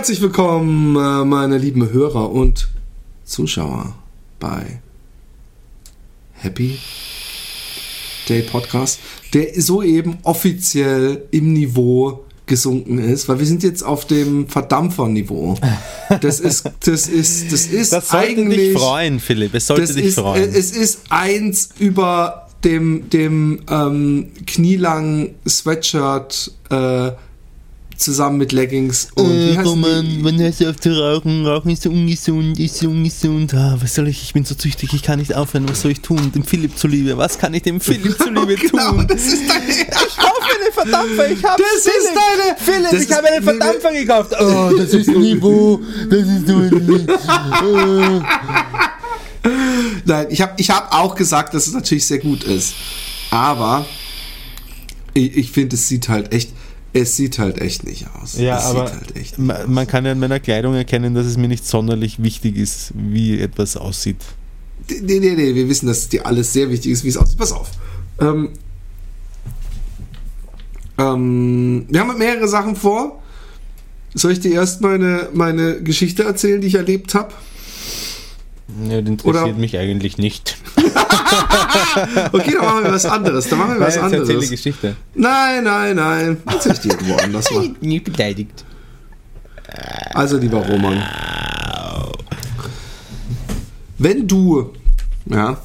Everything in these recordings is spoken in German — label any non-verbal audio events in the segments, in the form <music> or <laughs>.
Herzlich willkommen, äh, meine lieben Hörer und Zuschauer bei Happy Day Podcast, der soeben offiziell im Niveau gesunken ist, weil wir sind jetzt auf dem Verdampferniveau. Das ist, das ist, das ist Das sollte eigentlich. dich freuen, Philipp. Es sollte dich ist, freuen. äh, Es ist eins über dem, dem ähm, knielangen Sweatshirt äh, zusammen mit Leggings und wie heißt die? wann hörst du auf zu rauchen? Rauchen ist so ungesund, ist so ungesund. Ah, was soll ich? Ich bin so süchtig, ich kann nicht aufhören. Was soll ich tun? Dem Philipp zuliebe. Was kann ich dem Philipp <laughs> zuliebe genau, tun? das ist deine Ich kaufe einen Verdampfer, ich habe Das ist deine- Philipp, das ich habe einen Verdampfer gekauft. Oh, <laughs> das ist Niveau, das ist so <laughs> Nein, ich habe ich hab auch gesagt, dass es natürlich sehr gut ist. Aber ich, ich finde, es sieht halt echt, es sieht halt echt nicht aus. Ja, es aber halt echt ma- man kann ja an meiner Kleidung erkennen, dass es mir nicht sonderlich wichtig ist, wie etwas aussieht. Nee, nee, nee, wir wissen, dass dir alles sehr wichtig ist, wie es aussieht. Pass auf. Ähm, ähm, wir haben mehrere Sachen vor. Soll ich dir erst meine, meine Geschichte erzählen, die ich erlebt habe? Ja, das interessiert Oder- mich eigentlich nicht. <laughs> Okay, dann machen wir was anderes. Dann machen wir was Nein, jetzt erzähl die anderes. Geschichte. Nein, nein, nein. Erzähl ich dir irgendwo anders mal. <laughs> Nie beleidigt. Also, lieber Roman. Wenn du, ja,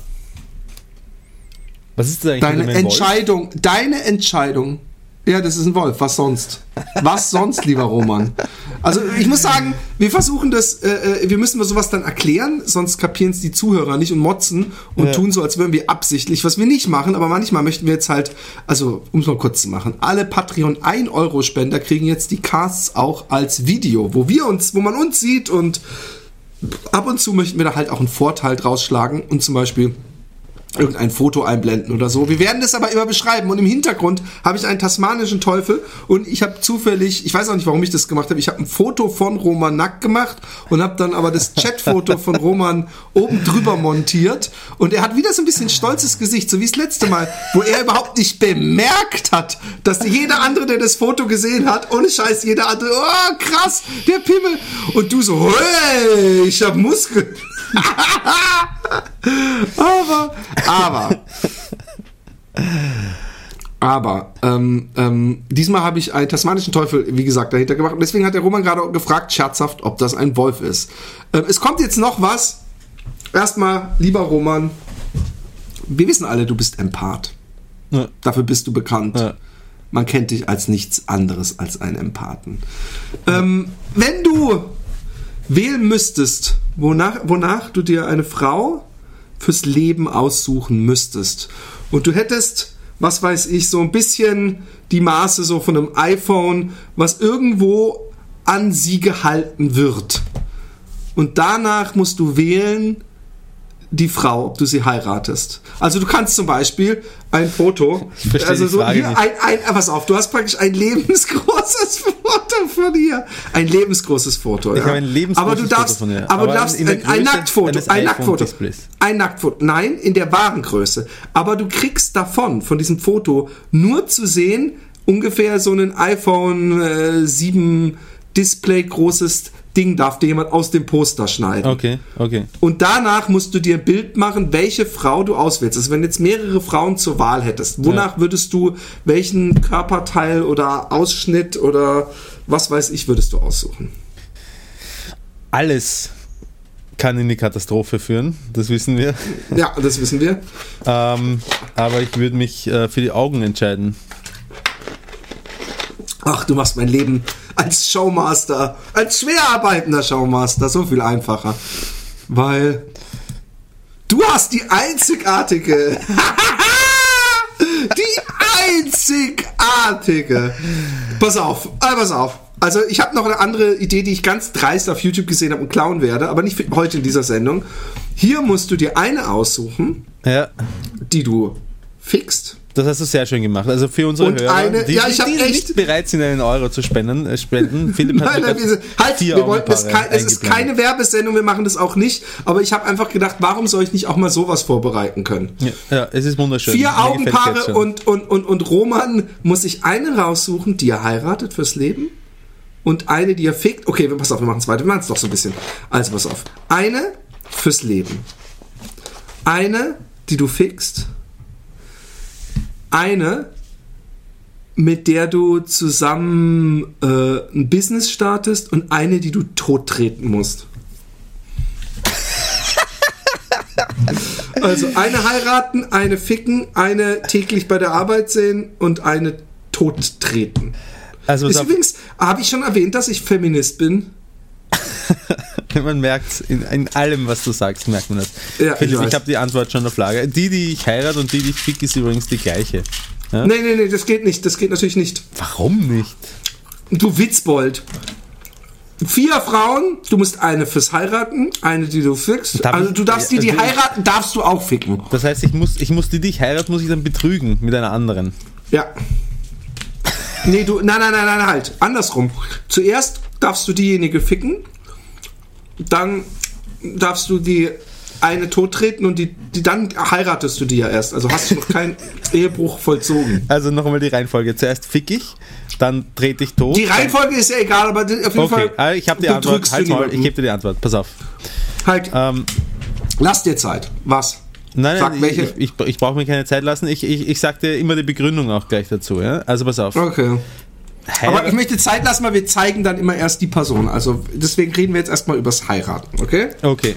Was ist das eigentlich deine Wolf? Entscheidung, deine Entscheidung, ja, das ist ein Wolf, was sonst? Was sonst, lieber Roman? Also, ich muss sagen, wir versuchen das, äh, äh, wir müssen sowas dann erklären, sonst kapieren es die Zuhörer nicht und motzen und Ja. tun so, als würden wir absichtlich, was wir nicht machen, aber manchmal möchten wir jetzt halt, also, um es mal kurz zu machen, alle Patreon 1 Euro Spender kriegen jetzt die Casts auch als Video, wo wir uns, wo man uns sieht und ab und zu möchten wir da halt auch einen Vorteil draus schlagen und zum Beispiel irgendein Foto einblenden oder so. Wir werden das aber immer beschreiben und im Hintergrund habe ich einen tasmanischen Teufel und ich habe zufällig, ich weiß auch nicht, warum ich das gemacht habe, ich habe ein Foto von Roman nackt gemacht und habe dann aber das Chatfoto von Roman oben drüber montiert und er hat wieder so ein bisschen stolzes Gesicht, so wie das letzte Mal, wo er überhaupt nicht bemerkt hat, dass jeder andere, der das Foto gesehen hat, ohne Scheiß, jeder andere, oh krass, der Pimmel und du so, hey, ich habe Muskeln. <laughs> aber, aber, aber, ähm, ähm, diesmal habe ich einen tasmanischen Teufel, wie gesagt, dahinter gemacht. Und deswegen hat der Roman gerade gefragt, scherzhaft, ob das ein Wolf ist. Ähm, es kommt jetzt noch was. Erstmal, lieber Roman, wir wissen alle, du bist Empath. Ja. Dafür bist du bekannt. Ja. Man kennt dich als nichts anderes als einen Empathen. Ähm, wenn du wählen müsstest, wonach, wonach du dir eine Frau fürs Leben aussuchen müsstest und du hättest, was weiß ich, so ein bisschen die Maße so von einem iPhone, was irgendwo an sie gehalten wird. Und danach musst du wählen, die Frau, ob du sie heiratest. Also du kannst zum Beispiel ein Foto, also so hier nicht. ein, ein, ah, pass auf, du hast praktisch ein <laughs> lebensgroßes Foto von ihr, ein lebensgroßes Foto. Ich ja. habe ein lebensgroßes aber du darfst, Foto von ihr. aber, Aber du darfst ein, ein Nacktfoto, ein Nacktfoto, ein Nacktfoto. Nein, in der wahren Größe. Aber du kriegst davon, von diesem Foto, nur zu sehen ungefähr so ein iPhone äh, 7 Display großes Ding darf dir jemand aus dem Poster schneiden. Okay, okay. Und danach musst du dir ein Bild machen, welche Frau du auswählst. Also wenn jetzt mehrere Frauen zur Wahl hättest, wonach würdest du welchen Körperteil oder Ausschnitt oder was weiß ich würdest du aussuchen? Alles kann in die Katastrophe führen, das wissen wir. Ja, das wissen wir. Ähm, aber ich würde mich äh, für die Augen entscheiden. Ach, du machst mein Leben als Showmaster, als schwer arbeitender Showmaster, so viel einfacher. Weil du hast die einzigartige, <laughs> die einzigartige. Pass auf, äh, pass auf. Also ich habe noch eine andere Idee, die ich ganz dreist auf YouTube gesehen habe und klauen werde, aber nicht heute in dieser Sendung. Hier musst du dir eine aussuchen, Ja. die du fixt. Das hast du sehr schön gemacht. Also für unsere Und Hörer, eine- die, ja, ich die echt- nicht bereit sind, einen Euro zu spenden, äh, spenden. <laughs> Philipp Nein, nein, wir, halt, vier wir wollten das kein, es ist keine Werbesendung, wir machen das auch nicht, aber ich habe einfach gedacht, warum soll ich nicht auch mal sowas vorbereiten können? Ja, ja, es ist wunderschön. Vier Mir Augenpaare und, und, und, und Roman muss sich eine raussuchen, die er heiratet fürs Leben und eine, die er fickt. Okay, pass auf, wir machen es weiter, wir machen es doch so ein bisschen. Also pass auf. Eine fürs Leben. Eine, die du fickst. Eine, mit der du zusammen äh, ein Business startest und eine, die du tottreten musst. <laughs> Also eine heiraten, eine ficken, eine täglich bei der Arbeit sehen und eine tottreten. Also Ist übrigens, habe ich schon erwähnt, dass ich Feminist bin? <laughs> <laughs> man merkt in, in allem, was du sagst, merkt man das. Ja, ich Philipp, ich, weiß. habe die Antwort schon auf Lager. Die, die ich heirate und die, die ich fick, ist übrigens die gleiche. Ja? Nee, nee, nee, das geht nicht. Das geht natürlich nicht. Warum nicht? Du Witzbold. Vier Frauen, du musst eine fürs Heiraten, eine, die du fickst. Darf also ich- du darfst die, die also ich- heiraten, darfst du auch ficken. Das heißt, ich muss, ich muss die, die ich heirate, muss ich dann betrügen mit einer anderen. Ja. Nee, du, nein, nein, nein, nein, halt. Andersrum. Zuerst darfst du diejenige ficken, dann darfst du die eine tottreten und die, die dann heiratest du die ja erst. Also hast du noch keinen <laughs> Ehebruch vollzogen. Also noch einmal die Reihenfolge. Zuerst fick ich, dann trete ich tot. Die Reihenfolge ist ja egal, aber auf jeden Okay, Fall. ah, ich habe die Antwort. Halt mal, ich gebe dir die Antwort. Pass auf. Halt, Ähm, lass dir Zeit. Was? nein, Sag nein, welche. ich, ich, ich brauche mir keine Zeit lassen. Ich, ich, ich sag dir immer die Begründung auch gleich dazu. Ja? Also pass auf. Okay. Aber Heirat- ich möchte Zeit lassen, weil wir zeigen dann immer erst die Person. Also deswegen reden wir jetzt erstmal übers Heiraten, okay? Okay.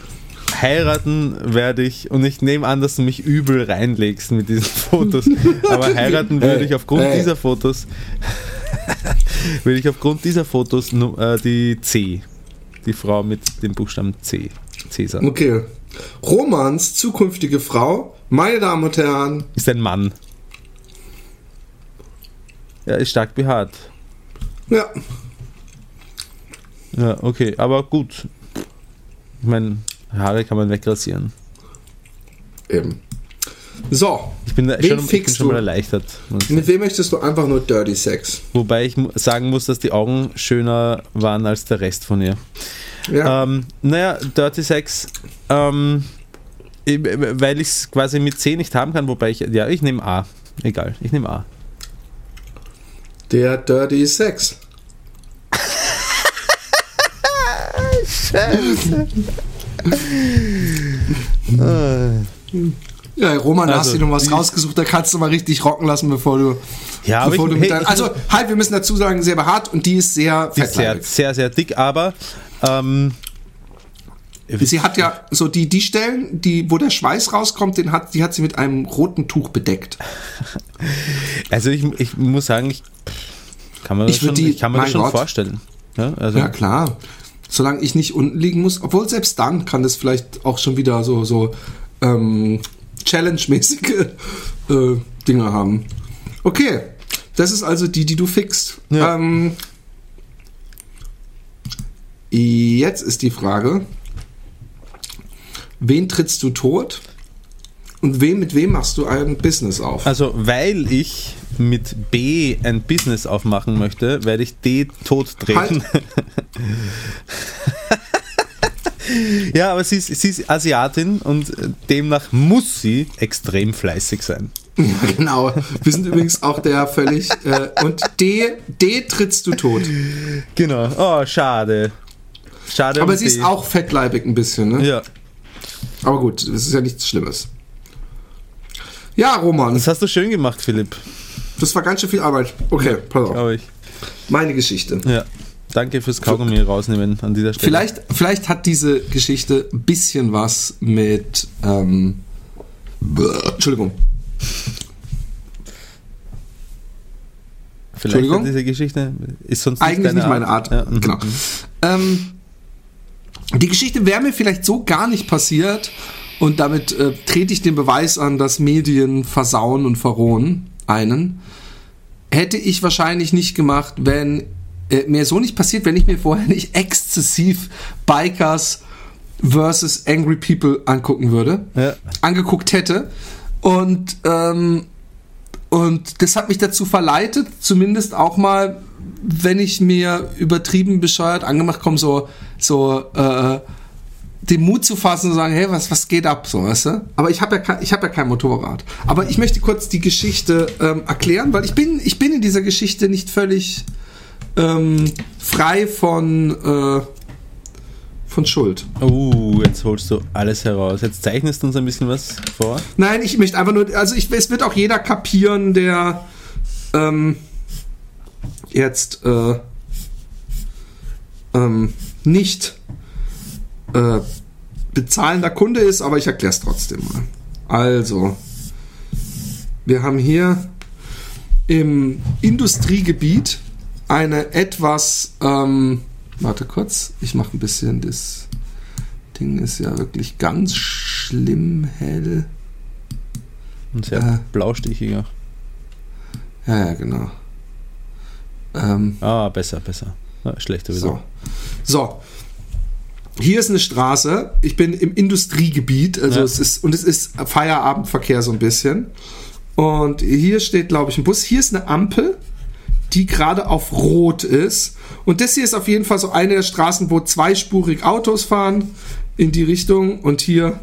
Heiraten werde ich, und ich nehme an, dass du mich übel reinlegst mit diesen <laughs> Fotos, aber heiraten würde ich aufgrund Hey. dieser Fotos, <laughs> würde ich aufgrund dieser Fotos äh, die C, die Frau mit dem Buchstaben C, Cäsar, Okay. Romans zukünftige Frau, meine Damen und Herren, ist ein Mann. Ja, ist stark behaart. Ja, Ja, okay, aber gut. Ich meine, Haare kann man wegrasieren. eben. So, Ich bin, da schon, ich bin schon mal erleichtert. mit wem möchtest du einfach nur Dirty Sex? Wobei ich sagen muss, dass die Augen schöner waren als der Rest von ihr. Ja. Ähm, naja, Dirty Sex, ähm, weil ich es quasi mit C nicht haben kann, wobei ich, ja, ich nehme A. Egal, ich nehme A. Der Dirty Sex. Ja, Roman, Also, hast du dir noch was rausgesucht, da kannst du mal richtig rocken lassen, bevor du. Ja, bevor ich- du mit hey, dein, ich- also, halt, wir müssen dazu sagen, sehr behaart und die ist sehr Die ist sehr, sehr, sehr dick, aber ähm, Sie hat ja so die, die Stellen, die, wo der Schweiß rauskommt, den hat, die hat sie mit einem roten Tuch bedeckt. <laughs> also ich, ich muss sagen, ich kann mir das Ich schon, die- ich kann mir das schon Gott. vorstellen. Ja, also, Ja, klar. Solange ich nicht unten liegen muss, obwohl selbst dann kann das vielleicht auch schon wieder so, so ähm, Challenge-mäßige äh, Dinge haben. Okay, das ist also die, die du fixst. Ja. Ähm, jetzt ist die Frage, wen trittst du tot und wem, mit wem machst du ein Business auf? Also, weil ich mit B ein Business aufmachen möchte, werde ich D tot treten. Halt. <laughs> ja, aber sie ist, sie ist Asiatin und äh, demnach muss sie extrem fleißig sein. <laughs> genau, wir sind übrigens auch der völlig... Äh, und D, D trittst du tot. Genau. Oh, schade. Schade. Aber sie ist auch fettleibig ein bisschen, ne? Ja. Aber gut, das ist ja nichts Schlimmes. Ja, Roman, Das hast du schön gemacht, Philipp, das war ganz schön viel Arbeit. Okay, pass auf. ich. Meine Geschichte. Ja. Danke fürs Kaugummi rausnehmen an dieser Stelle. Vielleicht, vielleicht hat diese Geschichte ein bisschen was mit. Ähm, Entschuldigung. Vielleicht Entschuldigung? hat diese Geschichte ist sonst Eigentlich deine nicht meine Art. Ja, mhm. Genau. Ähm, die Geschichte wäre mir vielleicht so gar nicht passiert und damit äh, trete ich den Beweis an, dass Medien versauen und verrohen einen. Hätte ich wahrscheinlich nicht gemacht, wenn äh, mir so nicht passiert, wenn ich mir vorher nicht exzessiv Bikers versus Angry People angucken würde, Ja. angeguckt hätte und ähm, und das hat mich dazu verleitet, zumindest auch mal, wenn ich mir übertrieben bescheuert angemacht komme, so, so äh, den Mut zu fassen und sagen, hey, was, was geht ab, so, weißt du? Aber ich habe ja, kein- ich hab ja kein Motorrad. Aber ich möchte kurz die Geschichte ähm, erklären, weil ich bin, ich bin in dieser Geschichte nicht völlig ähm, frei von, äh, von Schuld. Oh, jetzt holst du alles heraus. Jetzt zeichnest du uns ein bisschen was vor. Nein, ich möchte einfach nur, also ich, es wird auch jeder kapieren, der ähm, jetzt äh, ähm, nicht äh, bezahlender Kunde ist, aber ich erkläre es trotzdem mal. Also, wir haben hier im Industriegebiet eine etwas, ähm, warte kurz, ich mache ein bisschen das Ding ist ja wirklich ganz schlimm hell. Und sehr Äh. blaustichig auch. Ja, ja, genau. Ähm, Ah, besser, besser. Ah, schlechter wieder. so. So. Hier ist eine Straße. Ich bin im Industriegebiet, also Ja. es ist und es ist Feierabendverkehr so ein bisschen. Und hier steht, glaube ich, ein Bus. Hier ist eine Ampel, die gerade auf Rot ist. Und das hier ist auf jeden Fall so eine der Straßen, wo zweispurig Autos fahren in die Richtung und hier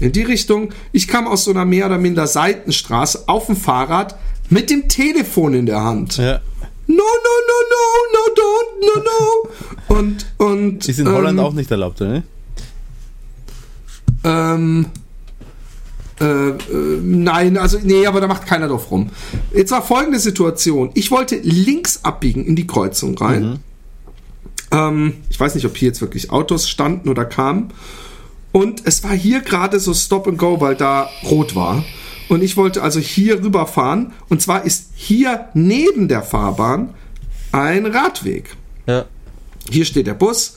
in die Richtung. Ich kam aus so einer mehr oder minder Seitenstraße auf dem Fahrrad mit dem Telefon in der Hand. Ja. No, no, no, no, no, don't, no, no. Und, und. Ist in Holland ähm, auch nicht erlaubt, ne? Ähm, äh, äh, nein, also, nee, aber da macht keiner drauf rum. Jetzt war folgende Situation. Ich wollte links abbiegen in die Kreuzung rein. Ähm, ich weiß nicht, ob hier jetzt wirklich Autos standen oder kamen. Und es war hier gerade so Stop and Go, weil da rot war. Und ich wollte also hier rüberfahren. Und zwar ist hier neben der Fahrbahn ein Radweg. Ja. Hier steht der Bus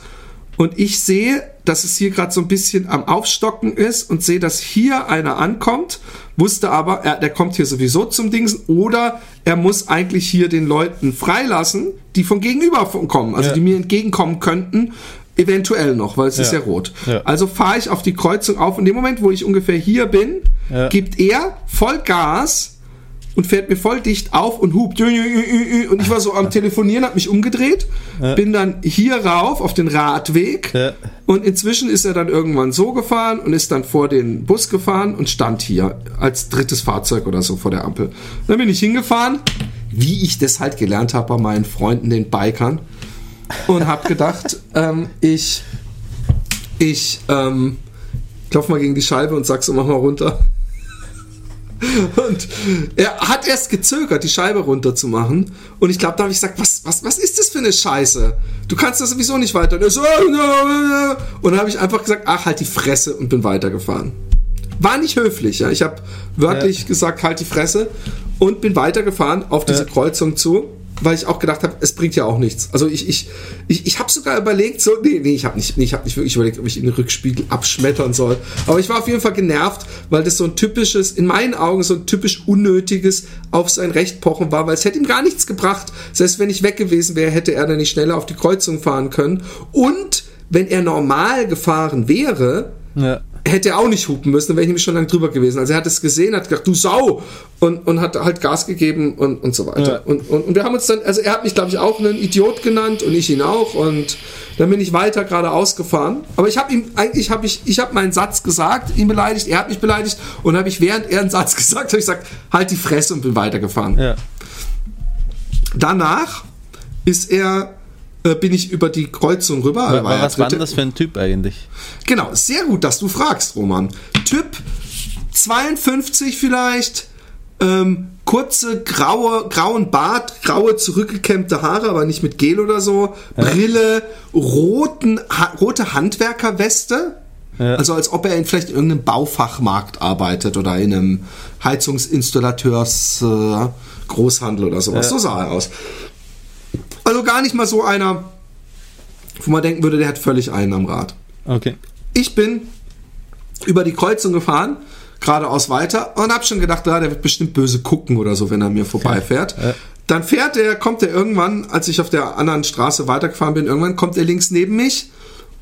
und ich sehe, dass es hier gerade so ein bisschen am Aufstocken ist und sehe, dass hier einer ankommt, wusste aber, er, der kommt hier sowieso zum Dingsen oder er muss eigentlich hier den Leuten freilassen, die von gegenüber kommen, also Ja. die mir entgegenkommen könnten, eventuell noch, weil es ist ja Ja. rot. Ja. Also fahre ich auf die Kreuzung auf. In dem Moment, wo ich ungefähr hier bin, Ja. gibt er voll Gas und fährt mir voll dicht auf und hupt. Und ich war so am Telefonieren, hab mich umgedreht, bin dann hier rauf auf den Radweg Ja. und inzwischen ist er dann irgendwann so gefahren und ist dann vor den Bus gefahren und stand hier als drittes Fahrzeug oder so vor der Ampel. Dann bin ich hingefahren, wie ich das halt gelernt habe bei meinen Freunden, den Bikern, und hab gedacht, ähm, ich, ich, ähm, klopf mal gegen die Scheibe und sag so, mach mal runter. Und er hat erst gezögert, die Scheibe runterzumachen. Und ich glaube, da habe ich gesagt, was, was, was ist das für eine Scheiße? Du kannst das sowieso nicht weiter. Und er so, "Oh, no, no." und dann habe ich einfach gesagt, ach, halt die Fresse und bin weitergefahren. War nicht höflich, ja. Ich habe wörtlich Ja. gesagt, halt die Fresse und bin weitergefahren auf diese Ja. Kreuzung zu, weil ich auch gedacht habe, es bringt ja auch nichts. Also ich, ich, ich, ich habe sogar überlegt, so, nee, nee, ich habe nicht, nee, ich habe nicht wirklich überlegt, ob ich den Rückspiegel abschmettern soll. Aber ich war auf jeden Fall genervt, weil das so ein typisches, in meinen Augen so ein typisch unnötiges auf sein Recht pochen war, weil es hätte ihm gar nichts gebracht. Selbst wenn ich weg gewesen wäre, hätte er dann nicht schneller auf die Kreuzung fahren können. Und wenn er normal gefahren wäre, Ja. Hätte er auch nicht hupen müssen, dann wäre ich nämlich schon lange drüber gewesen. Also er hat es gesehen, hat gedacht, du Sau! Und, und hat halt Gas gegeben und, und so weiter. Ja. Und, und, und wir haben uns dann, also er hat mich, glaube ich, auch einen Idiot genannt und ich ihn auch. Und dann bin ich weiter geradeaus gefahren. Aber ich habe ihm, eigentlich habe ich, ich habe meinen Satz gesagt, ihn beleidigt, er hat mich beleidigt. Und habe ich, während er einen Satz <laughs> gesagt hat, habe ich gesagt, halt die Fresse und bin weitergefahren. Ja. Danach ist er, äh, bin ich über die Kreuzung rüber. Er Aber war ja was war denn das für ein Typ eigentlich? Genau, sehr gut, dass du fragst, Roman. Typ 52 vielleicht, ähm, kurze graue, grauen Bart, graue zurückgekämmte Haare, aber nicht mit Gel oder so, Brille, roten, ha rote Handwerkerweste. Ja. Also als ob er in vielleicht irgendeinem Baufachmarkt arbeitet oder in einem Heizungsinstallateurs äh, Großhandel oder sowas. So sah er aus. Also gar nicht mal so einer, wo man denken würde, der hat völlig einen am Rad. Okay. Ich bin über die Kreuzung gefahren, geradeaus weiter und hab schon gedacht, ah, der wird bestimmt böse gucken oder so, wenn er mir vorbeifährt. Ja. Dann fährt er, kommt er irgendwann, als ich auf der anderen Straße weitergefahren bin, irgendwann kommt er links neben mich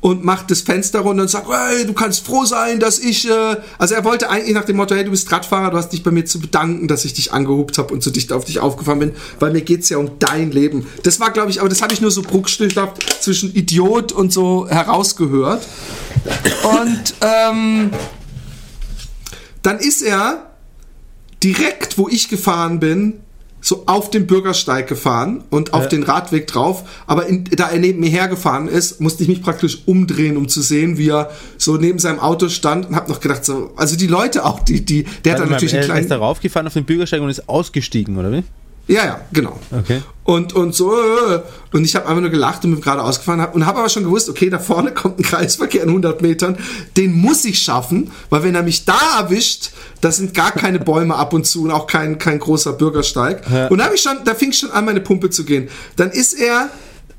und macht das Fenster runter und sagt, hey, du kannst froh sein, dass ich, äh, also er wollte eigentlich nach dem Motto, hey, du bist Radfahrer, du hast dich bei mir zu bedanken, dass ich dich angehupt habe und so dicht auf dich aufgefahren bin, weil mir geht's ja um dein Leben. Das war, glaube ich, aber das habe ich nur so bruchstillhaft zwischen Idiot und so herausgehört. Und ähm, dann ist er direkt, wo ich gefahren bin, so auf den Bürgersteig gefahren und auf Ja. den Radweg drauf. Aber in, da er neben mir hergefahren ist, musste ich mich praktisch umdrehen, um zu sehen, wie er so neben seinem Auto stand und habe noch gedacht, so, also die Leute auch, die, die, der hat Warte dann mal, natürlich er einen ist kleinen. da raufgefahren auf den Bürgersteig und ist ausgestiegen, oder wie? Ja, ja, genau. Okay. Und, und so, äh, und ich habe einfach nur gelacht und bin gerade ausgefahren hab, und habe aber schon gewusst, okay, da vorne <laughs> kommt ein Kreisverkehr in 100 Metern, den muss ich schaffen, weil wenn er mich da erwischt, da sind gar keine Bäume ab und zu und auch kein, kein großer Bürgersteig. Ja. Und da habe ich schon, da fing schon an, meine Pumpe zu gehen. Dann ist er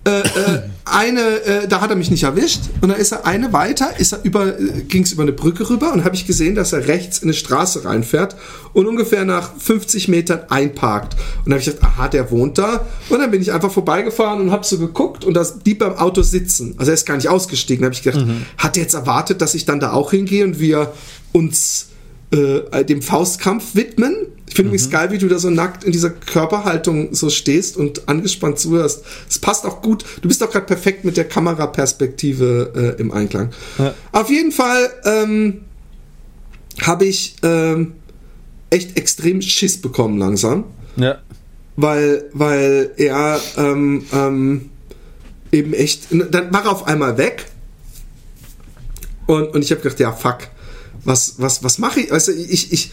äh, äh, eine, äh, da hat er mich nicht erwischt und dann ist er eine weiter, ist er über, ging es über eine Brücke rüber und habe ich gesehen, dass er rechts in eine Straße reinfährt und ungefähr nach 50 Metern einparkt. Und dann habe ich gedacht, aha, der wohnt da. Und dann bin ich einfach vorbeigefahren und habe so geguckt und das blieb beim Auto sitzen. Also er ist gar nicht ausgestiegen. Da habe ich gedacht, hat er jetzt erwartet, dass ich dann da auch hingehe und wir uns äh, dem Faustkampf widmen. Ich finde übrigens geil, wie du da so nackt in dieser Körperhaltung so stehst und angespannt zuhörst. Es passt auch gut. Du bist auch gerade perfekt mit der Kameraperspektive äh, im Einklang. Ja. Auf jeden Fall ähm, habe ich ähm, echt extrem Schiss bekommen langsam Ja. weil, weil er ähm, ähm, eben echt, dann war er auf einmal weg und, und ich habe gedacht, ja, fuck, was, was, was mache ich? Du, ich, ich,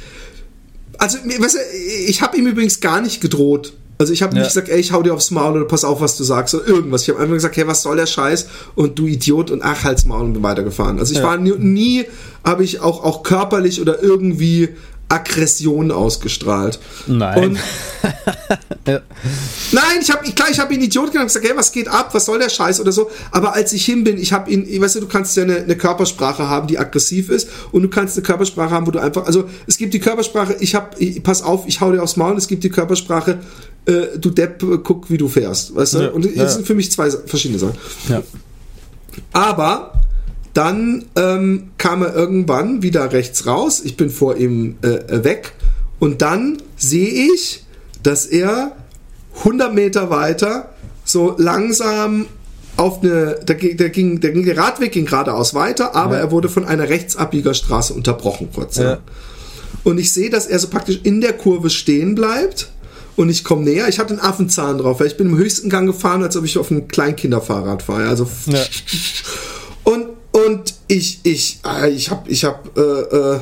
also, weißt du, ich habe ihm übrigens gar nicht gedroht. Also ich habe Ja. nicht gesagt, ey, ich hau dir aufs Maul oder pass auf, was du sagst oder irgendwas. Ich habe einfach gesagt, hey, was soll der Scheiß und du Idiot und ach, halt's Maul und bin weitergefahren. Also ich Ja. war nie, nie habe ich auch, auch körperlich oder irgendwie Aggression ausgestrahlt. Nein. <laughs> Ja. Nein, ich habe klar, ich habe ihn Idiot genannt und gesagt, hey, was geht ab, was soll der Scheiß oder so. Aber als ich hin bin, ich habe ihn, weißt du, du kannst ja eine, eine Körpersprache haben, die aggressiv ist, und du kannst eine Körpersprache haben, wo du einfach, also es gibt die Körpersprache, ich hab, ich, pass auf, ich hau dir aufs Maul. Es gibt die Körpersprache, äh, du Depp, guck, wie du fährst, weißt du. Ja, und das ja. sind für mich zwei verschiedene Sachen. ja. Aber dann ähm, kam er irgendwann wieder rechts raus. Ich bin vor ihm äh, weg. Und dann sehe ich, dass er 100 Meter weiter so langsam auf eine, der, ging- der, ging, der, ging, der Radweg ging geradeaus weiter, aber Ja. er wurde von einer Rechtsabbiegerstraße unterbrochen kurz. Ja. Und ich sehe, dass er so praktisch in der Kurve stehen bleibt. Und ich komme näher. Ich hatte einen Affenzahn drauf, weil ich bin im höchsten Gang gefahren, als ob ich auf einem Kleinkinderfahrrad fahre. Also Ja. und, und ich, ich, äh, ich hab, ich hab, äh, äh,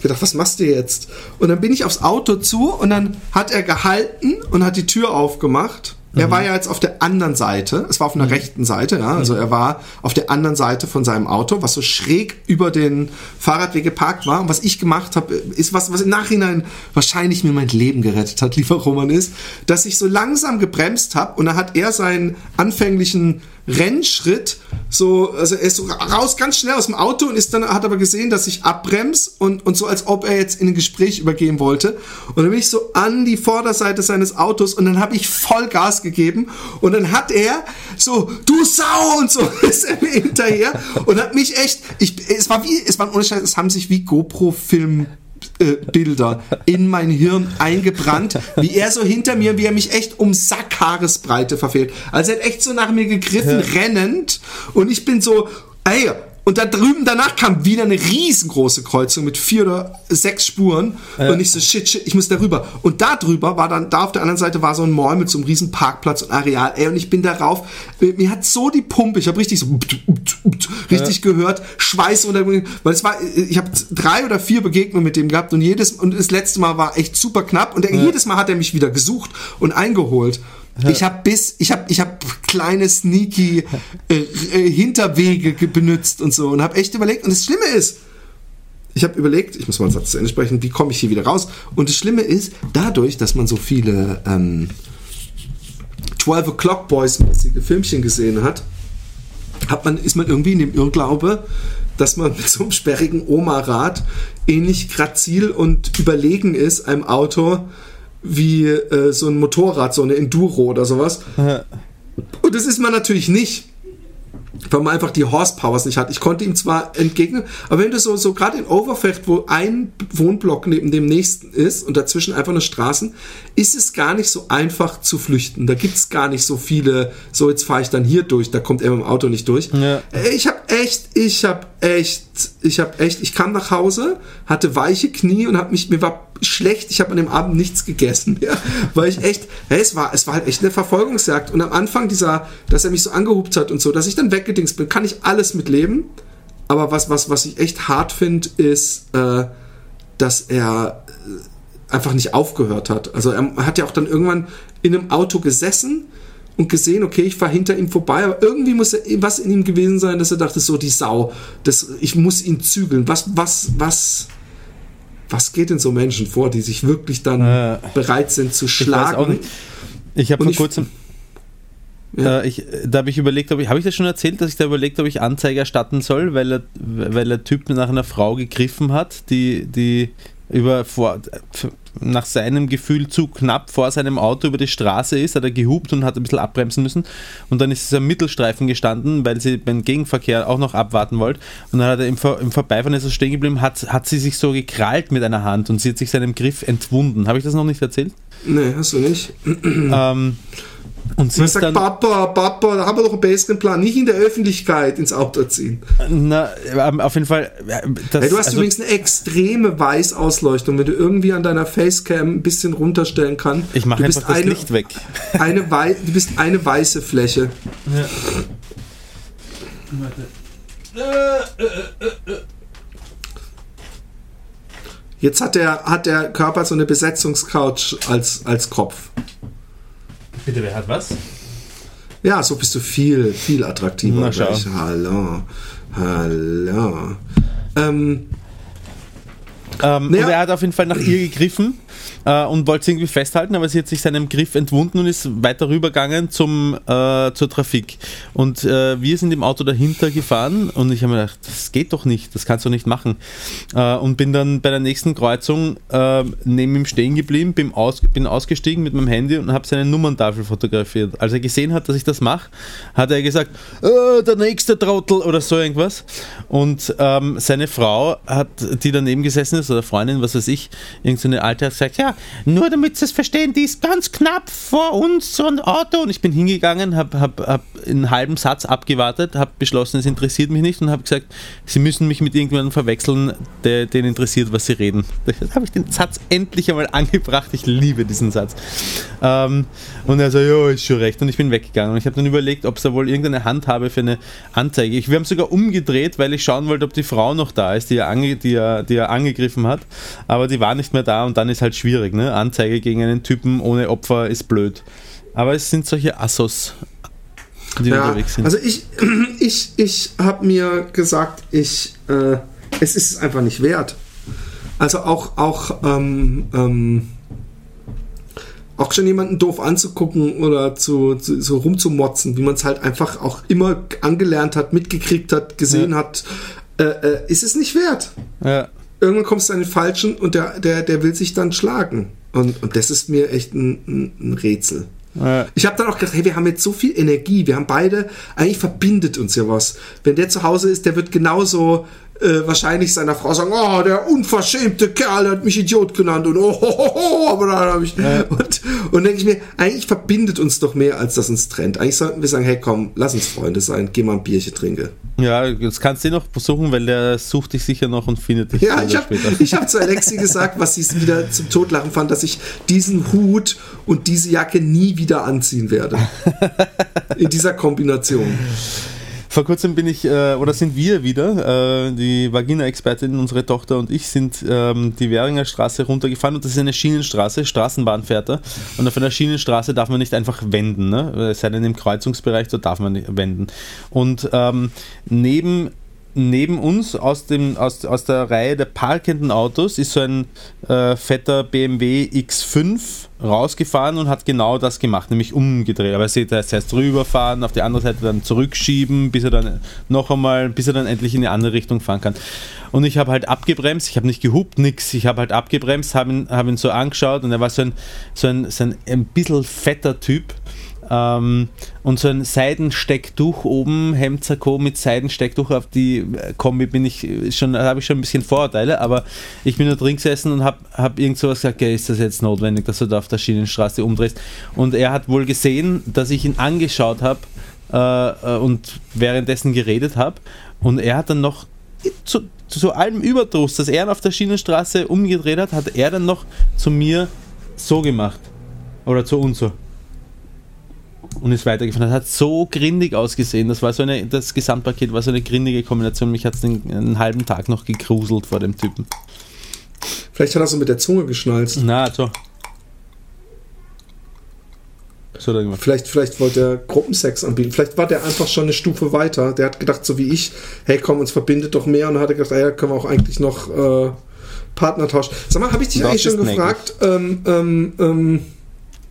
gedacht, was machst du jetzt? Und dann bin ich aufs Auto zu und dann hat er gehalten und hat die Tür aufgemacht. Er war ja jetzt auf der anderen Seite, es war auf einer rechten Seite, ja, also er war auf der anderen Seite von seinem Auto, was so schräg über den Fahrradweg geparkt war. Und was ich gemacht habe, ist was, was im Nachhinein wahrscheinlich mir mein Leben gerettet hat, <laughs> lieber Roman, ist, dass ich so langsam gebremst habe und dann hat er seinen anfänglichen Rennschritt so, also er ist so raus ganz schnell aus dem Auto und ist dann, hat aber gesehen, dass ich abbremse und, und so, als ob er jetzt in ein Gespräch übergehen wollte. Und dann bin ich so an die Vorderseite seines Autos und dann habe ich voll Gas gegeben und dann hat er so, du Sau und so <laughs> ist er mir hinterher und hat mich echt, ich, es war wie, es waren ohne Scheiß, es haben sich wie GoPro-Film äh, Bilder in mein Hirn eingebrannt, wie er so hinter mir, wie er mich echt um Sackhaaresbreite verfehlt. Also er hat echt so nach mir gegriffen, rennend und ich bin so, ey, und da drüben danach kam wieder eine riesengroße Kreuzung mit vier oder sechs Spuren. Und ich so, shit, shit, ich muss da rüber. Und da drüber war dann, da auf der anderen Seite war so ein Mall mit so einem riesen Parkplatz und Areal, ey, und ich bin darauf, mir hat so die Pumpe, ich habe richtig so, richtig gehört, Schweiß unter, weil es war, ich habe drei oder vier Begegnungen mit dem gehabt und jedes, und das letzte Mal war echt super knapp. Und er, jedes Mal hat er mich wieder gesucht und eingeholt. Ich habe bis, ich habe, ich habe kleine sneaky äh, äh, Hinterwege ge- benutzt und so und habe echt überlegt. Und das Schlimme ist, ich habe überlegt, ich muss mal einen Satz zu Ende sprechen, wie komme ich hier wieder raus? Und das Schlimme ist, dadurch, dass man so viele ähm, 12 O'Clock Boys mäßige Filmchen gesehen hat, hat man, ist man irgendwie in dem Irrglaube, dass man mit so einem sperrigen Oma-Rad ähnlich grazil und überlegen ist einem Auto wie äh, so ein Motorrad, so eine Enduro oder sowas. <laughs> Und das ist man natürlich nicht weil man einfach die Horsepowers nicht hat. Ich konnte ihm zwar entgegnen, aber wenn du so, so gerade in Overfecht, wo ein Wohnblock neben dem nächsten ist und dazwischen einfach nur Straßen, ist es gar nicht so einfach zu flüchten. Da gibt es gar nicht so viele, so jetzt fahre ich dann hier durch, da kommt er mit dem Auto nicht durch. Ja. Ich habe echt, ich habe echt, ich habe echt, ich kam nach Hause, hatte weiche Knie und habe mich, mir war schlecht, ich habe an dem Abend nichts gegessen, ja, weil ich echt, hey, es war, es war halt echt eine Verfolgungsjagd und am Anfang dieser, dass er mich so angehupt hat und so, dass ich dann weggedingst bin, kann ich alles mitleben, aber was, was, was ich echt hart finde, ist, äh, dass er äh, einfach nicht aufgehört hat. Also er hat ja auch dann irgendwann in einem Auto gesessen und gesehen, okay, ich fahre hinter ihm vorbei, aber irgendwie muss was in ihm gewesen sein, dass er dachte, so die Sau, das, ich muss ihn zügeln. Was, was, was, was geht in so Menschen vor, die sich wirklich dann äh, bereit sind zu schlagen? Ich, ich habe vor kurzem. Ja. Äh, ich, da habe ich überlegt, ob ich, habe ich das schon erzählt, dass ich da überlegt, ob ich Anzeige erstatten soll, weil er, weil der Typ nach einer Frau gegriffen hat, die, die über vor, nach seinem Gefühl zu knapp vor seinem Auto über die Straße ist, hat er gehupt und hat ein bisschen abbremsen müssen. Und dann ist es am Mittelstreifen gestanden, weil sie beim Gegenverkehr auch noch abwarten wollte. Und dann hat er im, Ver im Vorbeifahren ist er stehen geblieben, hat, hat sie sich so gekrallt mit einer Hand und sie hat sich seinem Griff entwunden. Habe ich das noch nicht erzählt? Nee, hast du nicht. ähm, und sie Man sagt, Papa, Papa, da haben wir doch einen besseren Plan. Nicht in der Öffentlichkeit ins Auto ziehen. Na, ähm, auf jeden Fall. Das, hey, du hast also, übrigens eine extreme Weißausleuchtung, wenn du irgendwie an deiner Facecam ein bisschen runterstellen kannst. Ich mache einfach das eine, Licht weg. <laughs> Eine Wei du bist eine weiße Fläche. Ja. Jetzt hat der, hat der Körper so eine Besetzungscouch als, als Kopf. Bitte, wer hat was? Ja, so bist du viel, viel attraktiver. Na, schau. Hallo. Hallo. Ähm, ähm, ja. er hat auf jeden Fall nach ihr gegriffen äh, und wollte sie irgendwie festhalten, aber sie hat sich seinem Griff entwunden und ist weiter rübergegangen zum, äh, zur Trafik. Und äh, wir sind im Auto dahinter gefahren und ich habe mir gedacht, das geht doch nicht, das kannst du nicht machen. Äh, und bin dann bei der nächsten Kreuzung äh, neben ihm stehen geblieben, bin, aus, bin ausgestiegen mit meinem Handy und habe seine Nummerntafel fotografiert. Als er gesehen hat, dass ich das mache, hat er gesagt, äh, der nächste Trottel oder so irgendwas. Und ähm, seine Frau hat, die daneben gesessen ist, oder Freundin, was weiß ich, irgendeine alte hat gesagt, ja, nur damit sie es verstehen, die ist ganz knapp vor uns so ein Auto. Und ich bin hingegangen, habe hab, hab einen halben Satz abgewartet, habe beschlossen, es interessiert mich nicht und habe gesagt, sie müssen mich mit irgendjemandem verwechseln, der den interessiert, was sie reden. Da habe ich den Satz endlich einmal angebracht. Ich liebe diesen Satz. Ähm, und er so, ja, ist schon recht. Und ich bin weggegangen. Und ich habe dann überlegt, ob es da wohl irgendeine Handhabe für eine Anzeige. Ich, wir haben sogar umgedreht, weil ich schauen wollte, ob die Frau noch da ist, die er, ange, die er, die er angegriffen hat. Aber die war nicht mehr da und dann ist halt schwierig. Ne? Anzeige gegen einen Typen ohne Opfer ist blöd. Aber es sind solche Assos, die ja, unterwegs sind. Also ich, <clears throat> ich, ich habe mir gesagt, ich, äh, es ist es einfach nicht wert. Also auch, auch ähm, ähm, auch schon jemanden doof anzugucken oder zu, zu so rumzumotzen, wie man es halt einfach auch immer angelernt hat, mitgekriegt hat, gesehen ja. hat, äh, äh, ist es nicht wert. Ja. Irgendwann kommst du an den Falschen und der, der, der will sich dann schlagen. Und, und das ist mir echt ein, ein, Rätsel. Ja. Ich habe dann auch gedacht, hey, wir haben jetzt so viel Energie, wir haben beide, eigentlich verbindet uns ja was. Wenn der zu Hause ist, der wird genauso äh, wahrscheinlich seiner Frau sagen, oh, der unverschämte Kerl hat mich Idiot genannt und oh, ho, ho, ho, aber dann habe ich ja. und, und denke ich mir, eigentlich verbindet uns doch mehr, als das uns trennt. Eigentlich sollten wir sagen, hey komm, lass uns Freunde sein, geh mal ein Bierchen trinken. Ja, das kannst du noch versuchen, weil der sucht dich sicher noch und findet dich ja, <laughs> ich hab, später. Ich habe zu Alexi gesagt, was sie wieder zum Totlachen fand, dass ich diesen Hut und diese Jacke nie wieder anziehen werde. In dieser Kombination. Vor kurzem bin ich, äh, oder sind wir wieder, äh, die Vagina-Expertin, unsere Tochter und ich, sind ähm, die Währinger Straße runtergefahren und das ist eine Schienenstraße, Straßenbahn fährt er. Und auf einer Schienenstraße darf man nicht einfach wenden, ne? es sei denn im Kreuzungsbereich, da darf man nicht wenden. Und ähm, neben neben uns aus, dem, aus, aus der Reihe der parkenden Autos ist so ein äh, fetter BMW X5 rausgefahren und hat genau das gemacht, nämlich umgedreht. Aber er sieht, er heißt rüberfahren, auf die andere Seite dann zurückschieben, bis er dann noch einmal, bis er dann endlich in die andere Richtung fahren kann. Und ich habe halt abgebremst, ich habe nicht gehupt, nix. Ich habe halt abgebremst, habe ihn, hab ihn so angeschaut und er war so ein, so ein, so ein, ein bisschen fetter Typ ähm, und so ein Seidenstecktuch oben, Hemdsakko mit Seidenstecktuch auf die äh, Kombi bin ich schon, habe ich schon ein bisschen Vorurteile, aber ich bin da drin gesessen und habe hab irgend sowas gesagt, ja, ist das jetzt notwendig, dass du da auf der Schienenstraße umdrehst? Und er hat wohl gesehen, dass ich ihn angeschaut habe äh, äh, und währenddessen geredet habe und er hat dann noch zu, zu allem Überdruss, dass er auf der Schienenstraße umgedreht hat, hat er dann noch zu mir so gemacht. Oder zu uns so und ist weitergefahren. Das hat so grindig ausgesehen. Das war so eine, das Gesamtpaket war so eine grindige Kombination. Mich hat es einen halben Tag noch gegruselt vor dem Typen. Vielleicht hat er so mit der Zunge geschnalzt. Na, so. so vielleicht, vielleicht wollte er Gruppensex anbieten. Vielleicht war der einfach schon eine Stufe weiter. Der hat gedacht, so wie ich, hey komm, uns verbindet doch mehr. Und dann hat er gedacht, ja, können wir auch eigentlich noch äh, Partner tauschen. Sag mal, habe ich dich eigentlich schon gefragt, ähm, ähm, ähm,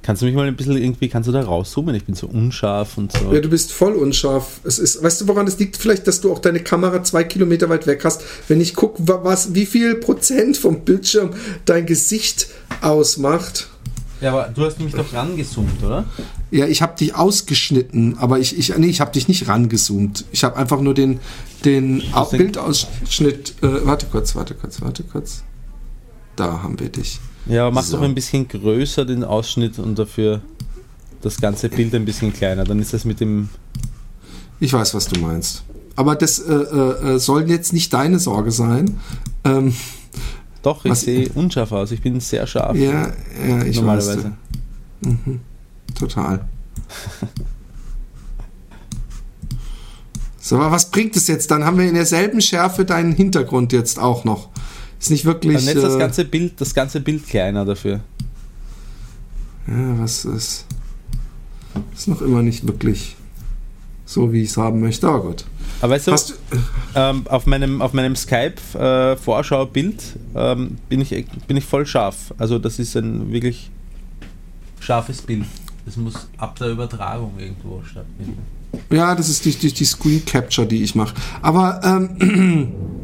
Kannst du mich mal ein bisschen irgendwie, kannst du da rauszoomen? Ich bin so unscharf und so. Ja, du bist voll unscharf. Es ist, weißt du, woran das liegt? Vielleicht, dass du auch deine Kamera zwei Kilometer weit weg hast. Wenn ich gucke, was, wie viel Prozent vom Bildschirm dein Gesicht ausmacht. Ja, aber du hast mich doch rangezoomt, oder? Ja, ich habe dich ausgeschnitten, aber ich, ich, nee, ich habe dich nicht rangezoomt. Ich habe einfach nur den, den Bildausschnitt. Äh, warte kurz, warte kurz, warte kurz. Da haben wir dich. Ja, aber mach so. doch ein bisschen größer den Ausschnitt und dafür das ganze Bild ein bisschen kleiner. Dann ist das mit dem. Ich weiß, was du meinst. Aber das äh, äh, äh soll jetzt nicht deine Sorge sein. Ähm, doch, ich sehe unscharf aus. Ich bin sehr scharf. Ja, ja ich normalerweise. Weiß. Mhm. Total. so, aber was bringt es jetzt? Dann haben wir in derselben Schärfe deinen Hintergrund jetzt auch noch. Ist nicht wirklich. Dann netzt das äh, ganze Bild, das ganze Bild kleiner dafür. Ja, was ist. Ist noch immer nicht wirklich so, wie ich es haben möchte, aber gut. Aber weißt du, du ähm, auf meinem, auf meinem Skype-Vorschau-Bild äh, ähm, bin, ich, bin ich voll scharf. Also, das ist ein wirklich scharfes Bild. Das muss ab der Übertragung irgendwo stattfinden. Ja, das ist die, die, die Screen Capture, die ich mache. Aber ähm, <clears throat>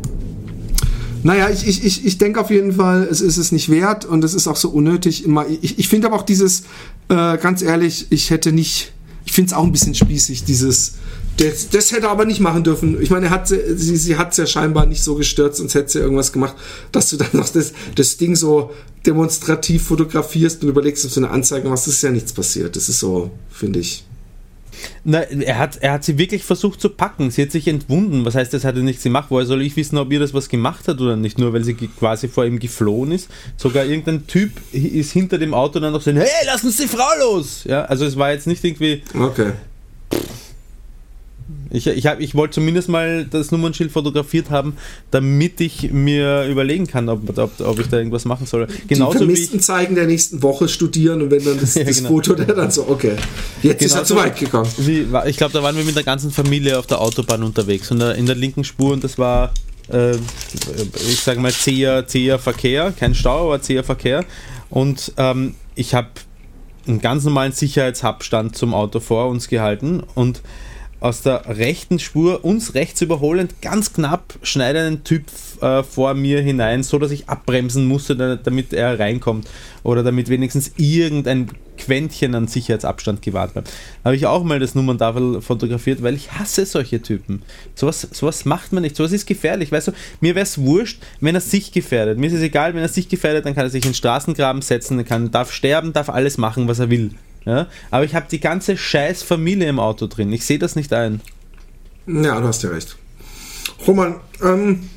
Naja, ich, ich, ich, ich denke auf jeden Fall, es ist es nicht wert und es ist auch so unnötig. Immer. Ich, ich finde aber auch dieses, äh, ganz ehrlich, ich hätte nicht, ich finde es auch ein bisschen spießig, dieses, das, das hätte er aber nicht machen dürfen. Ich meine, hat, sie, sie hat es ja scheinbar nicht so gestört, sonst hätte sie irgendwas gemacht, dass du dann noch das, das Ding so demonstrativ fotografierst und überlegst, ob du eine Anzeige machst. Das ist ja nichts passiert. Das ist so, finde ich. Na, er hat, er hat sie wirklich versucht zu packen. Sie hat sich entwunden. Was heißt, das hat er nichts gemacht? Woher soll ich wissen, ob ihr das was gemacht hat oder nicht? Nur weil sie quasi vor ihm geflohen ist. Sogar irgendein Typ ist hinter dem Auto dann noch so, hey, lass uns die Frau los! Ja, also es war jetzt nicht irgendwie. Okay. Ich, ich, ich wollte zumindest mal das Nummernschild fotografiert haben, damit ich mir überlegen kann, ob, ob, ob ich da irgendwas machen soll. Genauso Die Vermissten zeigen der nächsten Woche studieren und wenn dann <laughs> das, ja, das genau. Foto der dann so, okay, jetzt Genauso ist er zu weit gekommen. Wie, ich glaube, da waren wir mit der ganzen Familie auf der Autobahn unterwegs und in der linken Spur und das war, äh, ich sage mal, zäher, zäher Verkehr, kein Stau, aber zäher Verkehr. Und ähm, ich habe einen ganz normalen Sicherheitsabstand zum Auto vor uns gehalten und aus der rechten Spur uns rechts überholend ganz knapp schneidet ein Typ äh, vor mir hinein, so dass ich abbremsen musste, damit er reinkommt oder damit wenigstens irgendein Quäntchen an Sicherheitsabstand gewahrt bleibt. Habe ich auch mal das Nummerntafel fotografiert, weil ich hasse solche Typen. Sowas, sowas macht man nicht, sowas ist gefährlich. Weißt du, mir wäre es wurscht, wenn er sich gefährdet. Mir ist es egal, wenn er sich gefährdet, dann kann er sich in den Straßengraben setzen, kann, darf sterben, darf alles machen, was er will. Ja? Aber ich habe die ganze scheiß Familie im Auto drin. Ich sehe das nicht ein. Ja, du hast ja recht. Roman, ähm,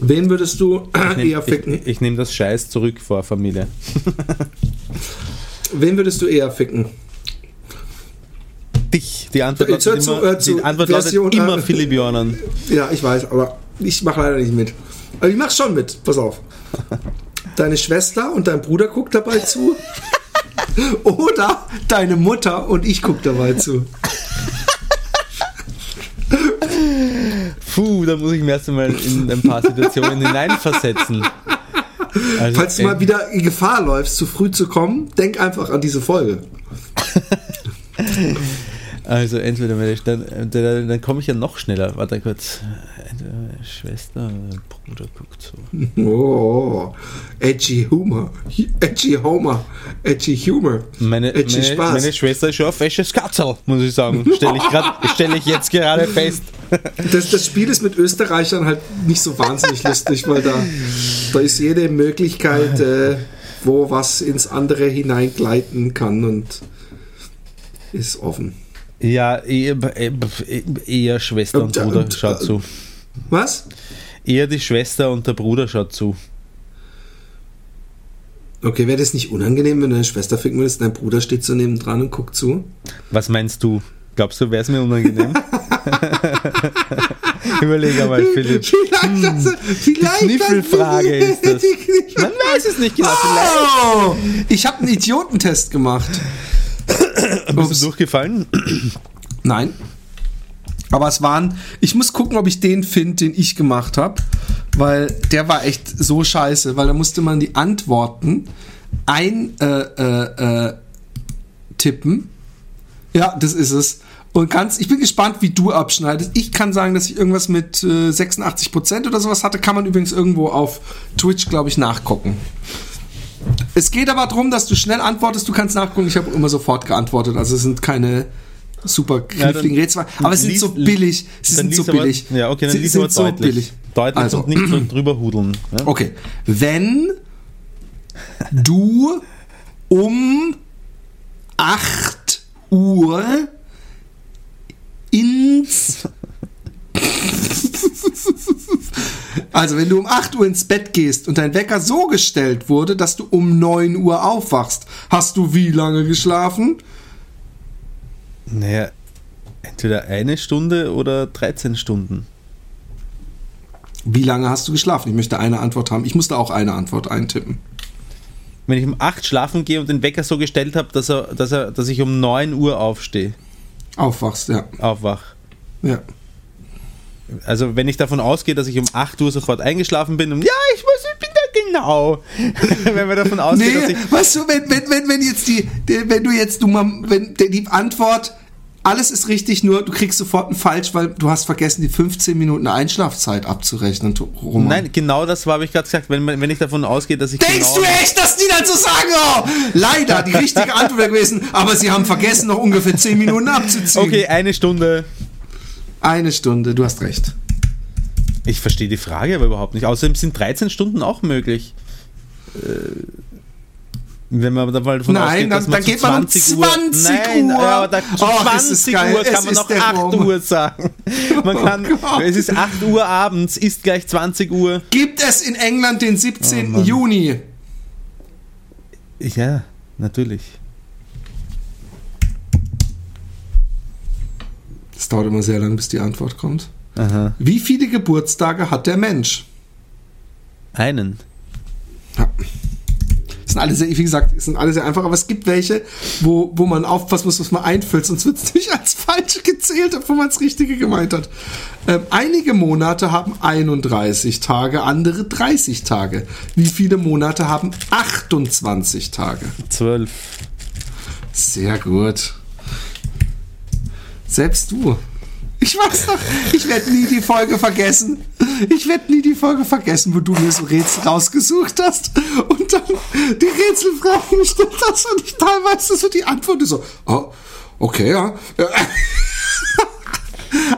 wen würdest du ich nehm, eher ficken? Ich, ich nehme das Scheiß zurück vor Familie. <laughs> wen würdest du eher ficken? Dich. Die Antwort lautet zu, immer, äh, die Antwort Version, lautet immer äh, Philipp Jornan. Ja, ich weiß, aber ich mache leider nicht mit. Aber ich mache schon mit. Pass auf. <laughs> Deine Schwester und dein Bruder guckt dabei zu. <laughs> Oder deine Mutter und ich gucke dabei zu. Puh, da muss ich mir erst einmal in ein paar Situationen hineinversetzen. Also, Falls du mal wieder in Gefahr läufst, zu früh zu kommen, denk einfach an diese Folge. <laughs> also entweder dann, dann, dann komme ich ja noch schneller. Warte kurz. Schwester oder Bruder guckt so. <laughs> Oh, edgy Humor. Edgy Homer. Edgy Humor. Meine, edgy meine, Spaß. meine Schwester ist schon ein fesches Katzel, muss ich sagen. Stelle ich, <laughs> stell ich jetzt gerade fest. <laughs> Das, das Spiel ist mit Österreichern halt nicht so wahnsinnig lustig, weil da, da ist jede Möglichkeit, äh, wo was ins andere hineingleiten kann und ist offen. Ja, eher, eher Schwester und Bruder, schaut zu. Was? Eher die Schwester und der Bruder schaut zu. Okay, wäre das nicht unangenehm, wenn du deine Schwester ficken würdest, dein Bruder steht so neben dran und guckt zu? Was meinst du? Glaubst du, wäre es mir unangenehm? <laughs> Überleg einmal, Philipp. Vielleicht, hm, <laughs> das, vielleicht die Kniffelfrage ist das. Man weiß es nicht genau. Oh, ich habe einen Idiotentest gemacht. Bist du durchgefallen? Nein. Aber es waren, ich muss gucken, ob ich den finde, den ich gemacht habe, weil der war echt so scheiße, weil da musste man die Antworten ein äh, äh, äh, tippen. Ja, das ist es. Und ganz, ich bin gespannt, wie du abschneidest. Ich kann sagen, dass ich irgendwas mit äh, 86% oder sowas hatte. Kann man übrigens irgendwo auf Twitch, glaube ich, nachgucken. Es geht aber darum, dass du schnell antwortest. Du kannst nachgucken. Ich habe immer sofort geantwortet. Also es sind keine super kniffligen ja, Rätsel. Aber es sind so billig. Sie sind so billig. Aber, ja, okay, dann sie sind so deutlich. billig. Deutlich also, und nicht so drüber hudeln. Ja? Okay. Wenn du um 8 Uhr ins <laughs> also, wenn du um 8 Uhr ins Bett gehst und dein Wecker so gestellt wurde, dass du um 9 Uhr aufwachst, hast du wie lange geschlafen? Naja, entweder eine Stunde oder 13 Stunden. Wie lange hast du geschlafen? Ich möchte eine Antwort haben. Ich musste auch eine Antwort eintippen. Wenn ich um 8 schlafen gehe und den Wecker so gestellt habe, dass, er, dass, er, dass ich um 9 Uhr aufstehe. Aufwachst, ja. Aufwach. Ja. Also wenn ich davon ausgehe, dass ich um 8 Uhr sofort eingeschlafen bin und ja, ich muss, ich bin da genau. <laughs> wenn wir davon ausgehen, nee, dass ich. Weißt du, wenn, wenn, wenn, wenn jetzt die, wenn du jetzt du mal, wenn die Antwort alles ist richtig, nur du kriegst sofort einen Falsch, weil du hast vergessen, die 15 Minuten Einschlafzeit abzurechnen, Roman. Nein, genau das habe ich gerade gesagt. Wenn, wenn ich davon ausgehe, dass ich. Denkst genau du echt, dass die dann so sagen, oh, leider, die richtige <laughs> Antwort wäre gewesen, aber sie haben vergessen, noch ungefähr 10 Minuten abzuziehen. Okay, eine Stunde. Eine Stunde, du hast recht. Ich verstehe die Frage aber überhaupt nicht. Außerdem sind 13 Stunden auch möglich. Äh, wenn man da mal davon Nein, ausgeht, dann, dann geht man um 20 Uhr. 20 Nein, Uhr. Aber da, oh, 20 Uhr kann man noch 8 Rom. Uhr sagen. <laughs> Man oh kann, oh es ist 8 Uhr abends, ist gleich 20 Uhr. Gibt es in England den 17. Oh, Juni? Ja, natürlich. Es dauert immer sehr lang, bis die Antwort kommt. Aha. Wie viele Geburtstage hat der Mensch? Einen. Ja. Das sind alle sehr, wie gesagt, sind alle sehr einfach, aber es gibt welche, wo, wo man aufpassen muss, was man einfüllt, sonst wird es <laughs> nicht als falsch gezählt, obwohl man das Richtige gemeint hat. Ähm, einige Monate haben 31 Tage, andere 30 Tage. Wie viele Monate haben 28 Tage? 12. Sehr gut. Selbst du. Ich weiß noch, ich werde nie die Folge vergessen. Ich werde nie die Folge vergessen, wo du mir so Rätsel rausgesucht hast und dann die Rätselfragen gestellt hast und ich teilweise so die Antwort so, oh, okay, ja. <laughs>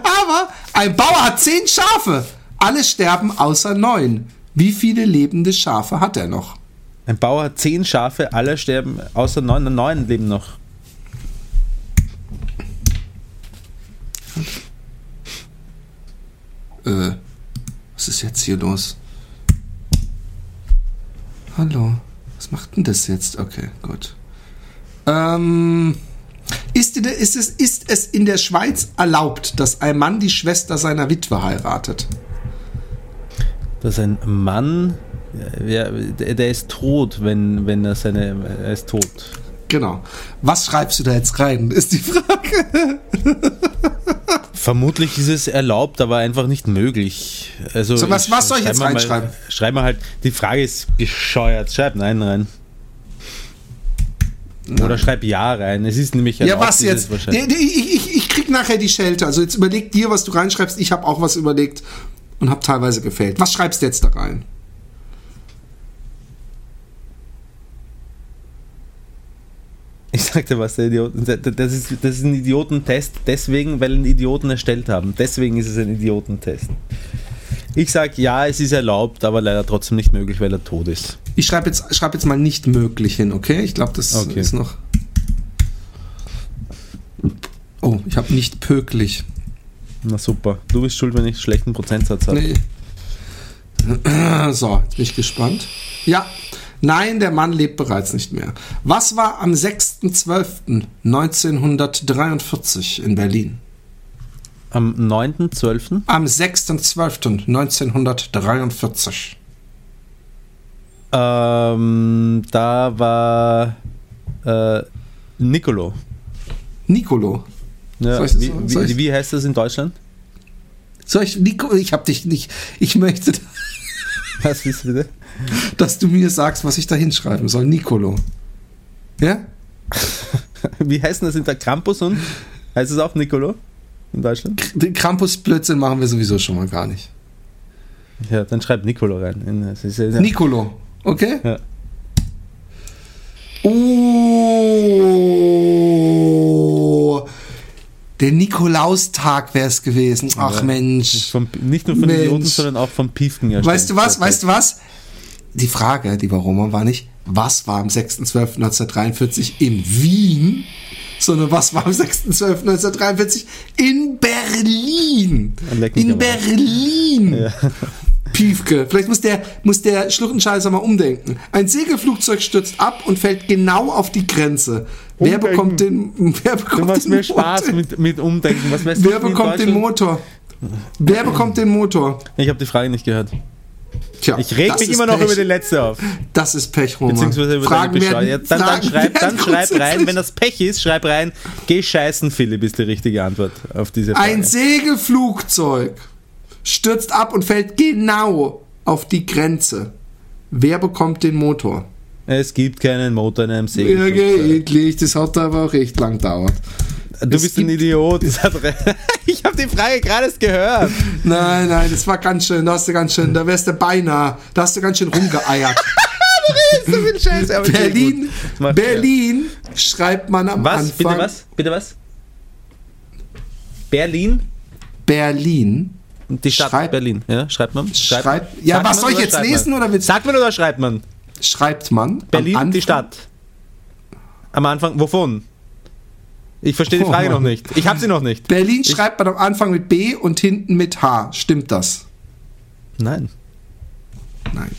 Aber ein Bauer hat zehn Schafe. Alle sterben außer neun. Wie viele lebende Schafe hat er noch? Ein Bauer hat zehn Schafe, alle sterben außer neun. Neun leben noch. Äh, was ist jetzt hier los? Hallo, was macht denn das jetzt? Okay, gut. Ähm, ist, ist, es, ist es in der Schweiz erlaubt, dass ein Mann die Schwester seiner Witwe heiratet? Dass ein Mann, ja, der ist tot, wenn, wenn er seine, er ist tot. Genau. Was schreibst du da jetzt rein, ist die Frage. <laughs> Vermutlich ist es erlaubt, aber einfach nicht möglich. Also so, was, was soll ich jetzt reinschreiben? schreib mal halt, die Frage ist bescheuert. Schreib Nein rein. Nein. Oder schreib Ja rein. Es ist nämlich erlaubt, Ja, was jetzt? Ich, ich, ich krieg nachher die Schelte. Also jetzt überleg dir, was du reinschreibst. Ich habe auch was überlegt und habe teilweise gefällt. Was schreibst du jetzt da rein? Ich sagte was, der Idioten, das ist, das ist ein Idiotentest, deswegen, weil einen Idioten erstellt haben. Deswegen ist es ein Idiotentest. Ich sage ja, es ist erlaubt, aber leider trotzdem nicht möglich, weil er tot ist. Ich schreibe jetzt, schreib jetzt mal nicht möglich hin, okay? Ich glaube, das okay. ist noch. Oh, ich habe nicht pöklich. Na super. Du bist schuld, wenn ich einen schlechten Prozentsatz habe. Nee. <clears throat> So, jetzt bin ich gespannt. Ja, Nein, der Mann lebt bereits nicht mehr. Was war am 6.12.1943 in Berlin? Am 9.12.? Am 6.12.1943. Ähm, da war äh, Nicolo. Nicolo? Ja, wie, wie, wie, heißt das in Deutschland? Soll ich, Nico, ich hab dich nicht, ich möchte. Was willst du bitte? <laughs> dass du mir sagst, was ich da hinschreiben soll. Nicolo. Ja? Wie heißt das in der Krampus und heißt es auch Nicolo in Deutschland? Den Krampus-Blödsinn machen wir sowieso schon mal gar nicht. Ja, dann schreib Nicolo rein. Nicolo, okay? Ja. Oh, der Nikolaustag wäre es gewesen. Ach Mensch. Vom, nicht nur von Mensch. Idioten, sondern auch von Piefken. Weißt du was, weißt du was? Die Frage, die warum war nicht, was war am 6.12.1943 in Wien, sondern was war am 6.12.1943 in Berlin. In Berlin. Ja. Piefke. Vielleicht muss der, muss der Schluchtenscheißer mal umdenken. Ein Segelflugzeug stürzt ab und fällt genau auf die Grenze. Umdenken. Wer bekommt den, wer bekommt du machst den mir Motor? Spaß mit, mit Umdenken. Was wer bekommt den Motor? Wer bekommt den Motor? Ich habe die Frage nicht gehört. Tja, ich reg mich immer noch Pech. über den letzte auf. Das ist Pech, Roman. Beziehungsweise über Fragen werden, ja, dann, dann, schreib, dann schreib rein, wenn das Pech ist, schreib rein, geh scheißen, Philipp, ist die richtige Antwort auf diese Frage. Ein Segelflugzeug stürzt ab und fällt genau auf die Grenze. Wer bekommt den Motor? Es gibt keinen Motor in einem Segelflugzeug. Ja, eklig, das hat aber auch recht lang gedauert. Du es bist ein Idiot. <laughs> ich habe die Frage gerade gehört. Nein, nein, das war ganz schön. Da hast du ganz schön, da wärst du beinahe. Da hast du ganz schön rumgeeiert. <laughs> du so viel Scheiße. Berlin, Berlin ja. schreibt man am was? Anfang. Bitte was? Bitte was? Berlin? Berlin. Die Stadt schreibt, Berlin, ja, schreibt man. Schreibt, schreibt ja, was soll ich jetzt lesen man? oder willst Sagt man oder schreibt man? Schreibt man. Berlin, die Stadt. Am Anfang, wovon? Ich verstehe die Frage oh. noch nicht. Ich habe sie noch nicht. Berlin ich schreibt man am Anfang mit B und hinten mit H. Stimmt das? Nein. Nein.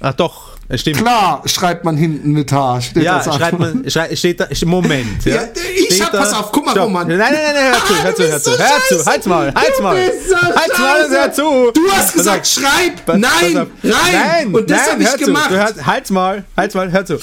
Ach doch, stimmt. Klar, schreibt man hinten mit H. Steht ja, schreibt man, schrei, steht da, Moment. Ja, ja ich steht hab, da, pass auf, guck mal, stopp. Roman. Nein, nein, nein, nein, hör zu, hör zu, hör zu, hör zu, halt's mal, halt's mal. Halt's mal hör zu. Du hast gesagt, schreib, nein, rein. Nein, und das habe ich gemacht. Du hör, halt's mal, halt's mal, hör zu.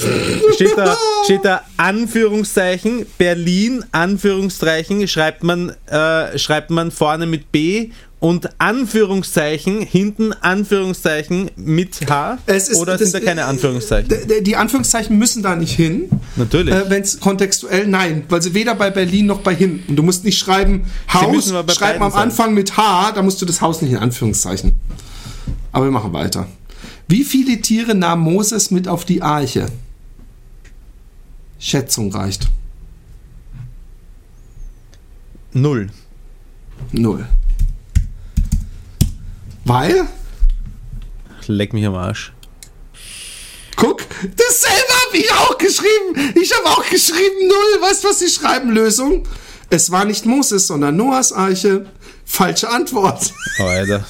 Steht da, <laughs> steht da Anführungszeichen, Berlin, Anführungszeichen, schreibt man, äh, schreibt man vorne mit B und Anführungszeichen, hinten Anführungszeichen mit H? Ist, oder sind da keine Anführungszeichen? Die Anführungszeichen müssen da nicht hin. Natürlich. Äh, Wenn es kontextuell, nein, weil sie weder bei Berlin noch bei hinten. Du musst nicht schreiben Haus, schreib am Anfang sein. mit H, da musst du das Haus nicht in Anführungszeichen. Aber wir machen weiter. Wie viele Tiere nahm Moses mit auf die Arche? Schätzung reicht. Null. Null. Weil? Leck mich am Arsch. Guck, dasselbe habe ich auch geschrieben. Ich habe auch geschrieben null. Weißt du, was sie schreiben? Lösung. Es war nicht Moses, sondern Noahs Arche. Falsche Antwort. Oh, Alter.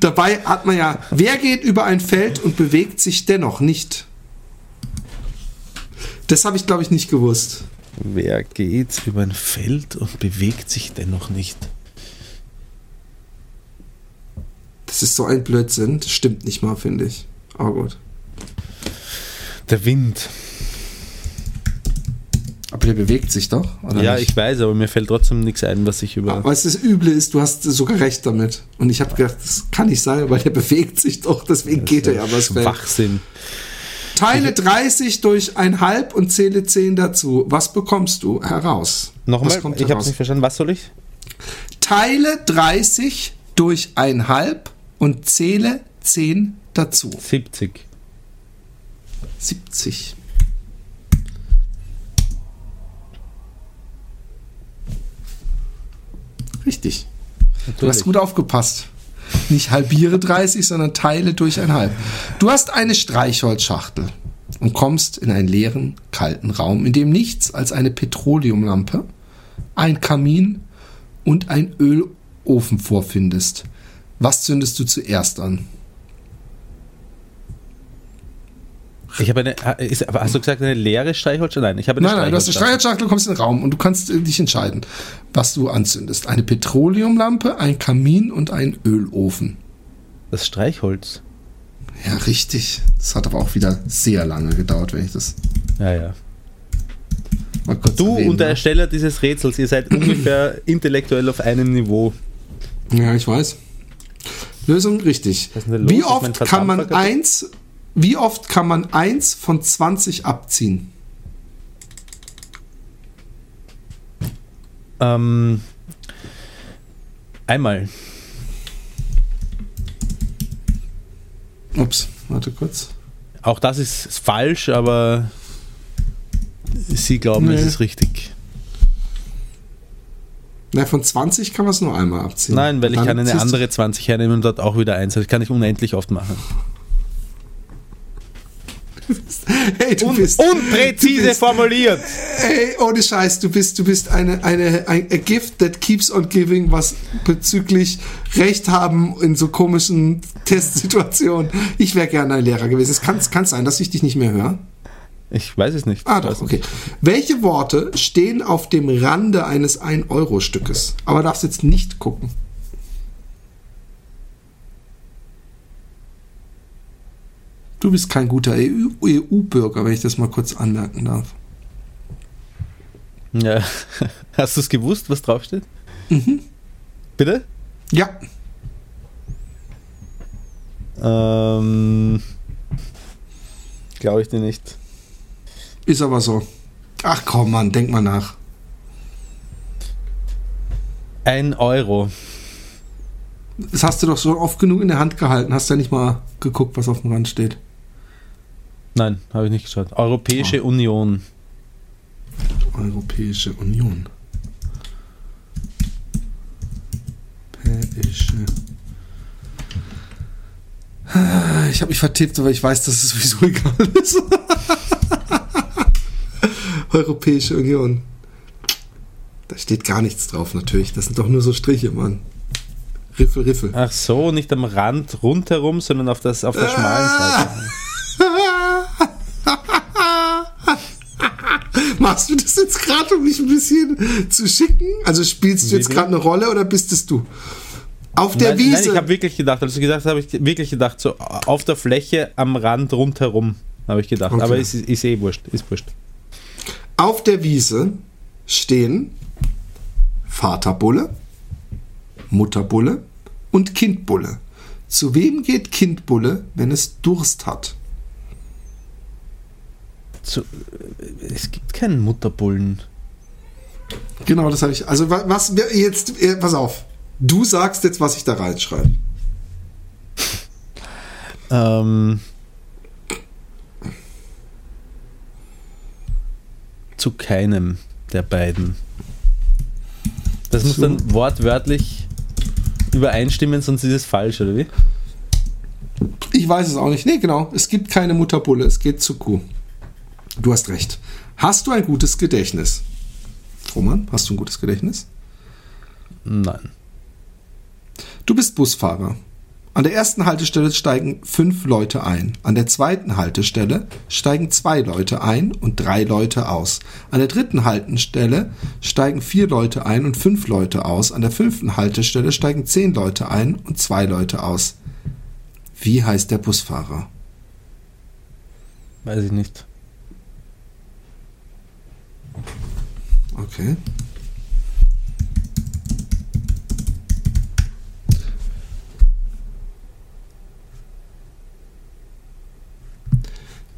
Dabei hat man ja, wer geht über ein Feld und bewegt sich dennoch nicht? Das habe ich, glaube ich, nicht gewusst. Wer geht über ein Feld und bewegt sich dennoch nicht? Das ist so ein Blödsinn. Das stimmt nicht mal, finde ich. Aber gut. Der Wind. Aber der bewegt sich doch, oder? Ja, nicht? ich weiß, aber mir fällt trotzdem nichts ein, was ich über. Aber was das Üble ist, du hast sogar recht damit. Und ich habe gedacht, das kann nicht sein, weil der <laughs> bewegt sich doch, deswegen das geht er ja was Schwachsinn. Teile 30 durch ein halb und zähle 10 dazu. Was bekommst du heraus? Nochmal, ich habe nicht verstanden. Was soll ich? Teile 30 durch ein halb und zähle 10 dazu. 70. 70. Richtig. Natürlich. Du hast gut aufgepasst. Nicht halbiere 30, sondern teile durch ein halb. Du hast eine Streichholzschachtel und kommst in einen leeren, kalten Raum, in dem nichts als eine Petroleumlampe, ein Kamin und ein Ölofen vorfindest. Was zündest du zuerst an? Ich habe eine, ist, hast du gesagt, eine leere Streichholzschachtel? Nein, ich habe eine Nein, nein, du hast eine Streichholzschachtel, du kommst in den Raum und du kannst äh, dich entscheiden, was du anzündest. Eine Petroleumlampe, ein Kamin und ein Ölofen. Das Streichholz. Ja, richtig. Das hat aber auch wieder sehr lange gedauert, wenn ich das. Ja, ja. Du erwähnen, und der? Ersteller dieses Rätsels, ihr seid ungefähr <clears throat> intellektuell auf einem Niveau. Ja, ich weiß. Lösung richtig. Wie oft kann man eins wie oft kann man 1 von 20 abziehen? Ähm, einmal. Ups, warte kurz. Auch das ist falsch, aber Sie glauben, nee. es ist richtig. Na, von 20 kann man es nur einmal abziehen. Nein, weil ich kann eine andere 20 hernehmen und dort auch wieder eins. Das kann ich unendlich oft machen. <laughs> hey, du Un bist unpräzise du bist, formuliert. Hey, ohne Scheiß, du bist, du bist eine, eine, ein a gift that keeps on giving, was bezüglich Recht haben in so komischen Testsituationen. Ich wäre gerne ein Lehrer gewesen. Es kann, kann sein, dass ich dich nicht mehr höre. Ich weiß es nicht. Ah, doch, okay. Welche Worte stehen auf dem Rande eines 1-Euro-Stückes? Aber darfst jetzt nicht gucken. Du bist kein guter EU-Bürger, wenn ich das mal kurz anmerken darf. Ja. <laughs> Hast du es gewusst, was draufsteht? Mhm. Bitte? Ja. Ähm. Glaube ich dir nicht. Ist aber so. Ach komm, Mann, denk mal nach. Ein Euro. Das hast du doch so oft genug in der Hand gehalten. Hast du ja nicht mal geguckt, was auf dem Rand steht. Nein, habe ich nicht geschaut. Europäische oh. Union. Europäische Union. Europäische. Ich habe mich vertippt, aber ich weiß, dass es sowieso <laughs> egal ist. Europäische Union. Da steht gar nichts drauf, natürlich. Das sind doch nur so Striche, Mann. Riffel, Riffel. Ach so, nicht am Rand rundherum, sondern auf, das, auf der schmalen Seite. <laughs> Machst du das jetzt gerade, um mich ein bisschen zu schicken? Also spielst du jetzt gerade eine Rolle oder bist es du? Auf der nein, Wiese. Nein, ich habe wirklich gedacht, als du gesagt habe ich wirklich gedacht, so auf der Fläche am Rand rundherum, habe ich gedacht. Okay. Aber ist, ist eh wurscht, ist wurscht. Auf der Wiese stehen Vaterbulle, Mutterbulle und Kindbulle. Zu wem geht Kindbulle, wenn es Durst hat? Zu, es gibt keinen Mutterbullen. Genau, das habe ich. Also was jetzt, äh, pass auf. Du sagst jetzt, was ich da reinschreibe. ähm, zu keinem der beiden. Das zu. muss dann wortwörtlich übereinstimmen, sonst ist es falsch, oder wie? Ich weiß es auch nicht. Nee, genau. Es gibt keine Mutterbulle. Es geht zu Kuh. Du hast recht. Hast du ein gutes Gedächtnis? Roman, hast du ein gutes Gedächtnis? Nein. Du bist Busfahrer. An der ersten Haltestelle steigen fünf Leute ein. An der zweiten Haltestelle steigen zwei Leute ein und drei Leute aus. An der dritten Haltestelle steigen vier Leute ein und fünf Leute aus. An der fünften Haltestelle steigen zehn Leute ein und zwei Leute aus. Wie heißt der Busfahrer? Weiß ich nicht. Okay.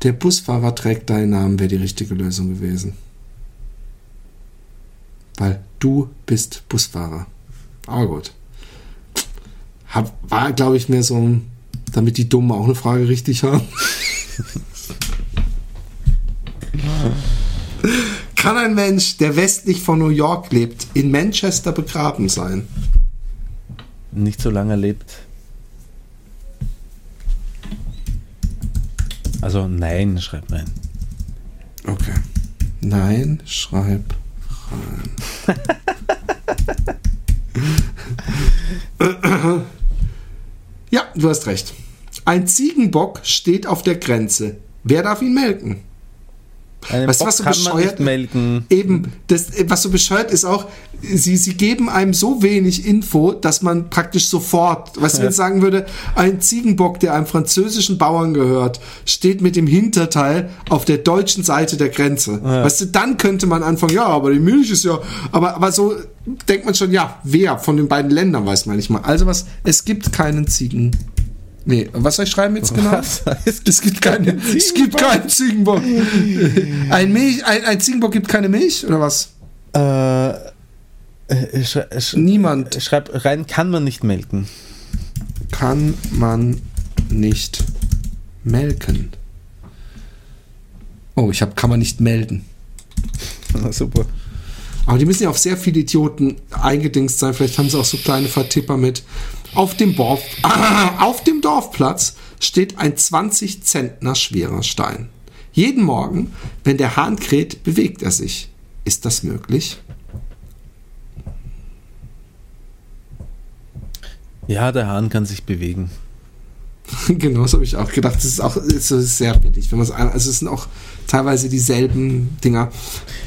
Der Busfahrer trägt deinen Namen, wäre die richtige Lösung gewesen. Weil du bist Busfahrer. Aber gut. Hab, war, glaube ich, mehr so ein, damit die Dummen auch eine Frage richtig haben. <laughs> Kann ein Mensch, der westlich von New York lebt, in Manchester begraben sein? Nicht so lange lebt. Also nein, schreibt rein. Okay. Nein, schreib rein. ja, du hast recht. Ein Ziegenbock steht auf der Grenze. Wer darf ihn melken? Einen Weißt du, Bock was so bescheuert- melken. Eben, das, was so bescheuert ist auch, sie, sie geben einem so wenig Info, dass man praktisch sofort, du, wenn ich sagen würde, ein Ziegenbock, der einem französischen Bauern gehört, steht mit dem Hinterteil auf der deutschen Seite der Grenze. Weißt du, dann könnte man anfangen, ja, aber die Milch ist ja, aber, aber so denkt man schon, ja, wer von den beiden Ländern weiß man nicht mal. Also was, es gibt keinen Ziegen. Nee, was soll ich schreiben jetzt genau? Was? Es Es gibt keinen, es gibt keinen Ziegenbock. Ein, Milch, ein, ein Ziegenbock gibt keine Milch oder was? Äh, äh, schrei, sch, Niemand schreib rein, kann man nicht melken. kann man nicht melken. Oh, ich habe kann man nicht melden. Na, super. Aber die müssen ja auf sehr viele Idioten eingedingst sein. Vielleicht haben sie auch so kleine Vertipper mit. Auf dem, Dorf, <laughs> auf dem Dorfplatz steht ein 20 Zentner schwerer Stein. Jeden Morgen, wenn der Hahn kräht, bewegt er sich. Ist das möglich? Ja, der Hahn kann sich bewegen. <laughs> genau, das habe ich auch gedacht. Das ist auch das ist sehr billig. Wenn man es an- also es sind auch teilweise dieselben Dinger.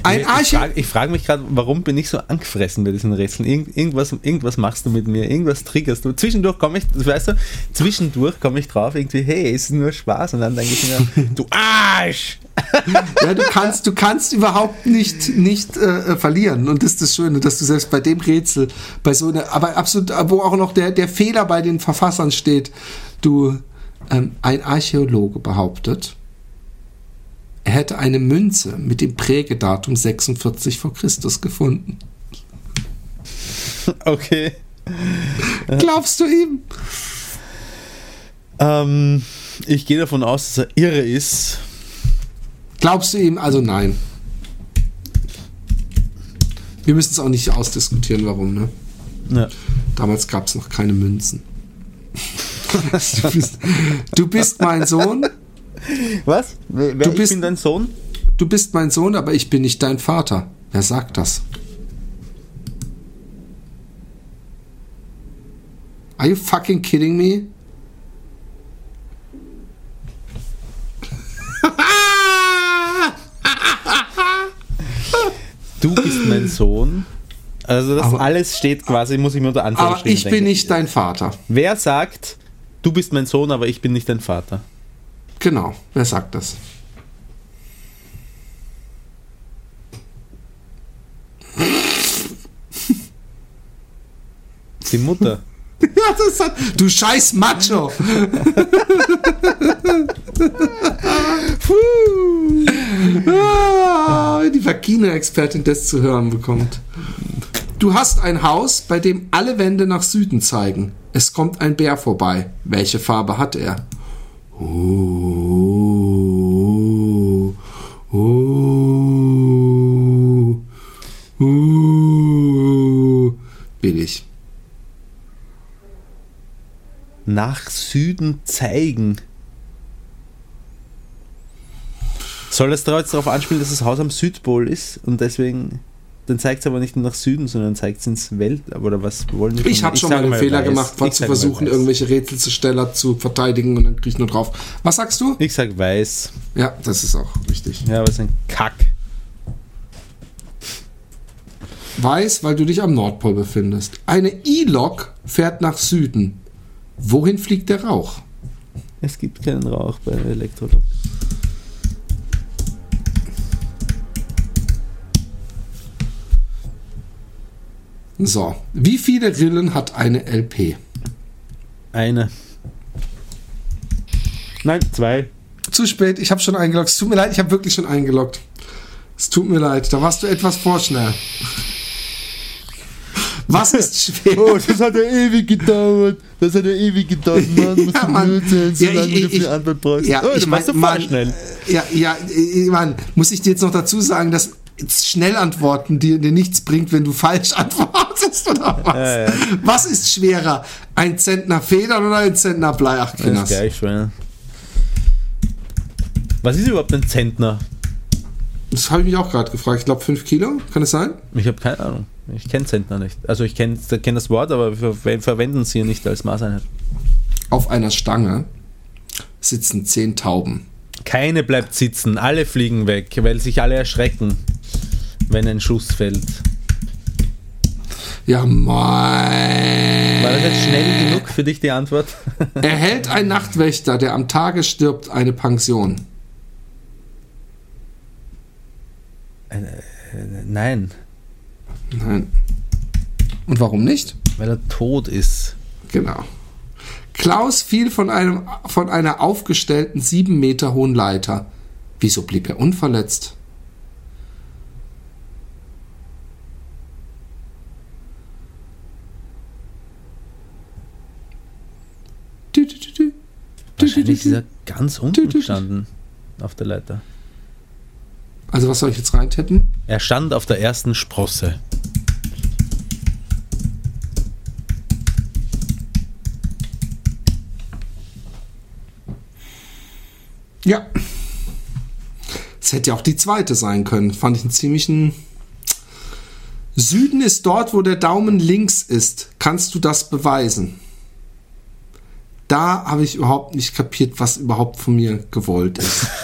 Ein ich frage frag mich gerade, warum bin ich so angefressen bei diesen Rätseln? Irgend, irgendwas, irgendwas machst du mit mir, irgendwas triggerst du. Zwischendurch komme ich, weißt du, zwischendurch komme ich drauf, irgendwie, hey, es ist nur Spaß. Und dann denke ich mir, <laughs> du Arsch! Ja, du kannst, du kannst überhaupt nicht, nicht äh, verlieren. Und das ist das Schöne, dass du selbst bei dem Rätsel, bei so einer, aber absolut, wo auch noch der, der Fehler bei den Verfassern steht, du, ähm, ein Archäologe behauptet, er hätte eine Münze mit dem Prägedatum 46 vor Christus gefunden. <laughs> Okay. Glaubst du ihm? Ähm, ich gehe davon aus, dass er irre ist. Glaubst du ihm? Also nein. Wir müssen es auch nicht ausdiskutieren, warum, ne? Ja. Damals gab es noch keine Münzen. Du, bist, du bist mein Sohn, Was? Wer, Du ich bist- bin dein Sohn? du bist mein Sohn, aber ich bin nicht dein Vater. Wer sagt das? Are you fucking kidding me? Du bist mein Sohn. Also das Aber- alles steht quasi, muss ich mir unter Aber Anführungsstrichen ich bin denken. nicht dein Vater. Wer sagt, du bist mein Sohn, aber ich bin nicht dein Vater? Genau, wer sagt das? Die Mutter. <laughs> Ja, das hat, du scheiß Macho! <laughs> Ah, die Vagina-Expertin das zu hören bekommt. Du hast ein Haus, bei dem alle Wände nach Süden zeigen. Es kommt ein Bär vorbei. Welche Farbe hat er? Uh, uh, uh. Billig. Nach Süden zeigen. Soll jetzt darauf anspielen, dass das Haus am Südpol ist und deswegen, dann zeigt es aber nicht nach Süden, sondern zeigt es ins Welt, oder was wollen wir? Ich habe schon mal den Fehler gemacht, war zu versuchen, irgendwelche Rätselsteller zu verteidigen und dann krieg ich nur drauf. Was sagst du? Ich sag weiß. Ja, das ist auch richtig. Ja, aber es ist ein Kack. Weiß, weil du dich am Nordpol befindest. Eine E-Lok fährt nach Süden. Wohin fliegt der Rauch? Es gibt keinen Rauch bei Elektrolog. So, wie viele Rillen hat eine LP? Eine. Nein, zwei. Zu spät, ich habe schon eingeloggt. Es tut mir leid, ich habe wirklich schon eingeloggt. Es tut mir leid, da warst du etwas vorschnell. Was ist <laughs> schwer? Oh, das hat ja ewig gedauert. Das hat ja ewig gedauert. Mann, <laughs> musst Ja, du Mann. blöd sein, so Ja, lange ich- du für die Antwort brauchst. Ja, oh, ich du machst mein, so Mann, schnell. Ja, ja, äh, Mann, muss ich dir jetzt noch dazu sagen, dass schnell antworten dir, dir nichts bringt, wenn du falsch <laughs> antwortest oder was? Ja, ja. Was ist schwerer? Ein Zentner Federn oder ein Zentner Blei? Ach, Das ist gleich schwer. Was ist überhaupt ein Zentner? Das habe ich mich auch gerade gefragt. Ich glaube 5 Kilo, kann es sein? Ich habe keine Ahnung. Ich kenne Zentner nicht. Also ich kenne kenn das Wort, aber wir ver verwenden es hier nicht als Maßeinheit. Auf einer Stange sitzen 10 Tauben. Keine bleibt sitzen, alle fliegen weg, weil sich alle erschrecken, wenn ein Schuss fällt. Ja, mein. War das jetzt schnell genug für dich die Antwort? <laughs> Erhält ein Nachtwächter, der am Tage stirbt, eine Pension? Nein, Nein. Und warum nicht? weil er tot ist. Genau. Klaus fiel von, einem, von einer aufgestellten sieben Meter hohen Leiter. Wieso blieb er unverletzt? Wahrscheinlich ist er ganz unten gestanden auf der Leiter. Also was soll ich jetzt reintippen? Er stand auf der ersten Sprosse. Ja. Es hätte ja auch die zweite sein können. Fand ich einen ziemlichen. Süden ist dort, wo der Daumen links ist. Kannst du das beweisen? Da habe ich überhaupt nicht kapiert, was überhaupt von mir gewollt ist. <laughs>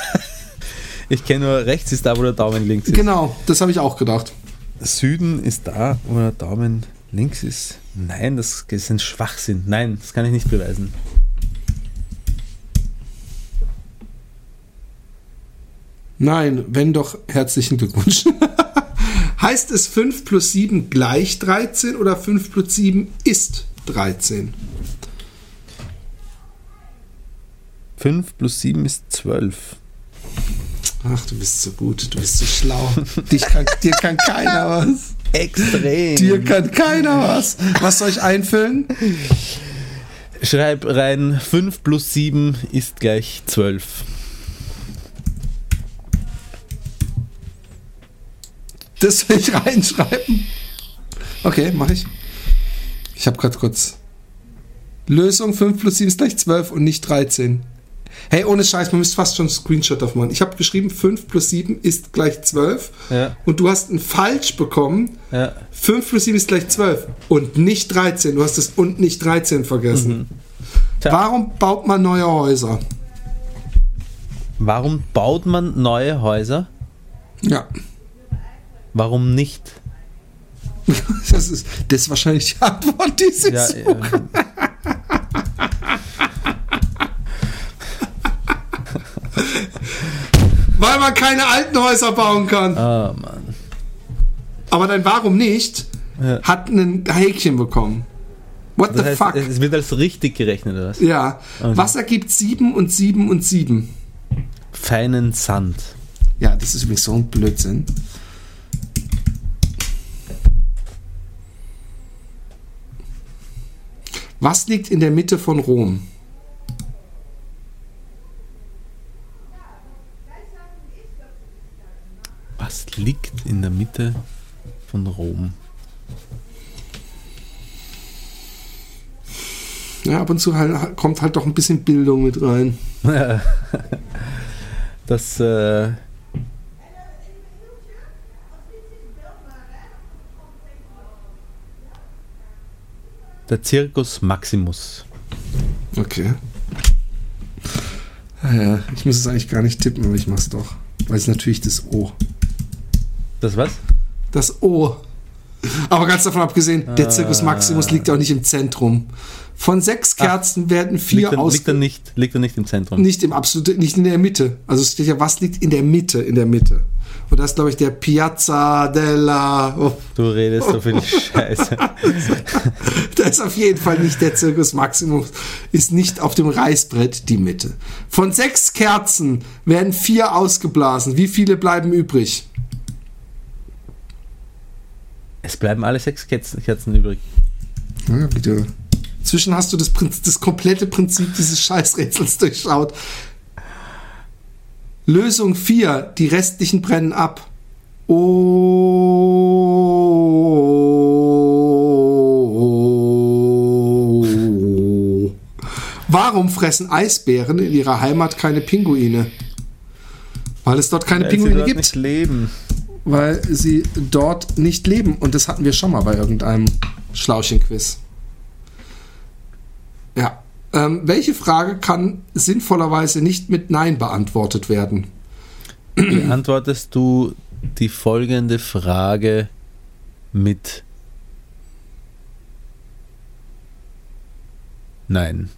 Ich kenne nur rechts ist da, wo der Daumen links ist. genau, das habe ich auch gedacht. Süden ist da, wo der Daumen links ist. Nein, das ist ein Schwachsinn. Nein, das kann ich nicht beweisen. Nein, wenn doch, herzlichen Glückwunsch. <laughs> heißt es 5 plus 7 gleich 13 oder 5 plus 7 ist 13? 5 plus 7 ist 12. Ach, du bist so gut, du bist so schlau. <laughs> Dich kann, dir kann keiner was. Extrem. Dir kann keiner was. Was soll ich einfüllen? Schreib rein, 5 plus 7 ist gleich 12. Das will ich reinschreiben. Okay, mache ich. Ich habe gerade kurz. Lösung 5 plus 7 ist gleich 12 und nicht 13. Hey, ohne Scheiß, man müsste fast schon einen Screenshot davon machen. Ich habe geschrieben, 5 plus 7 ist gleich 12. Ja. Und du hast ein falsch bekommen. Ja. 5 plus 7 ist gleich 12 und nicht 13. Du hast das und nicht 13 vergessen. Tja. Warum baut man neue Häuser? Warum baut man neue Häuser? Ja, Warum nicht? <laughs> das ist, das ist wahrscheinlich die Antwort, die sie Ja, suchen. äh, Weil man keine alten Häuser bauen kann. ah, Mann. Aber dann warum nicht? Ja. Hat ein Häkchen bekommen. What Das the heißt, fuck? es wird als richtig gerechnet, oder was? Ja. Was ergibt 7 und 7 und 7? Feinen Sand. Ja, das ist übrigens so ein Blödsinn. Was liegt in der Mitte von Rom? Was liegt in der Mitte von Rom? Ja, ab und zu halt, kommt halt doch ein bisschen Bildung mit rein. <laughs> Das, äh, der Circus Maximus. Okay. Ah Ja, ich muss es eigentlich gar nicht tippen, aber ich mach's doch. Weil es natürlich das O. Das was? Das O. Aber ganz davon abgesehen, der Circus Maximus liegt auch nicht im Zentrum. Von sechs Kerzen werden vier Liegt er, aus. liegt, er nicht, liegt er nicht im Zentrum? Nicht im absoluten, nicht in der Mitte. Also es steht ja, was liegt in der Mitte, in der Mitte. Und das ist, glaube ich, der Piazza della. Oh. Du redest so viel <laughs> Scheiße. da ist auf jeden Fall nicht der Zirkus Maximus, ist nicht auf dem Reißbrett die Mitte. Von sechs Kerzen werden vier ausgeblasen. Wie viele bleiben übrig? Es bleiben alle sechs Kerzen übrig. Ja, bitte. Zwischen hast du das, das komplette Prinzip dieses Scheißrätsels durchschaut. Lösung 4. Die restlichen brennen ab. Oh. Warum fressen Eisbären in ihrer Heimat keine Pinguine? Weil es dort keine Weil Pinguine sie dort gibt. Nicht leben. Weil sie dort nicht leben. Und das hatten wir schon mal bei irgendeinem Schlauchen-Quiz. Ja. Ähm, welche Frage kann sinnvollerweise nicht mit Nein beantwortet werden? Beantwortest du die folgende Frage mit Nein.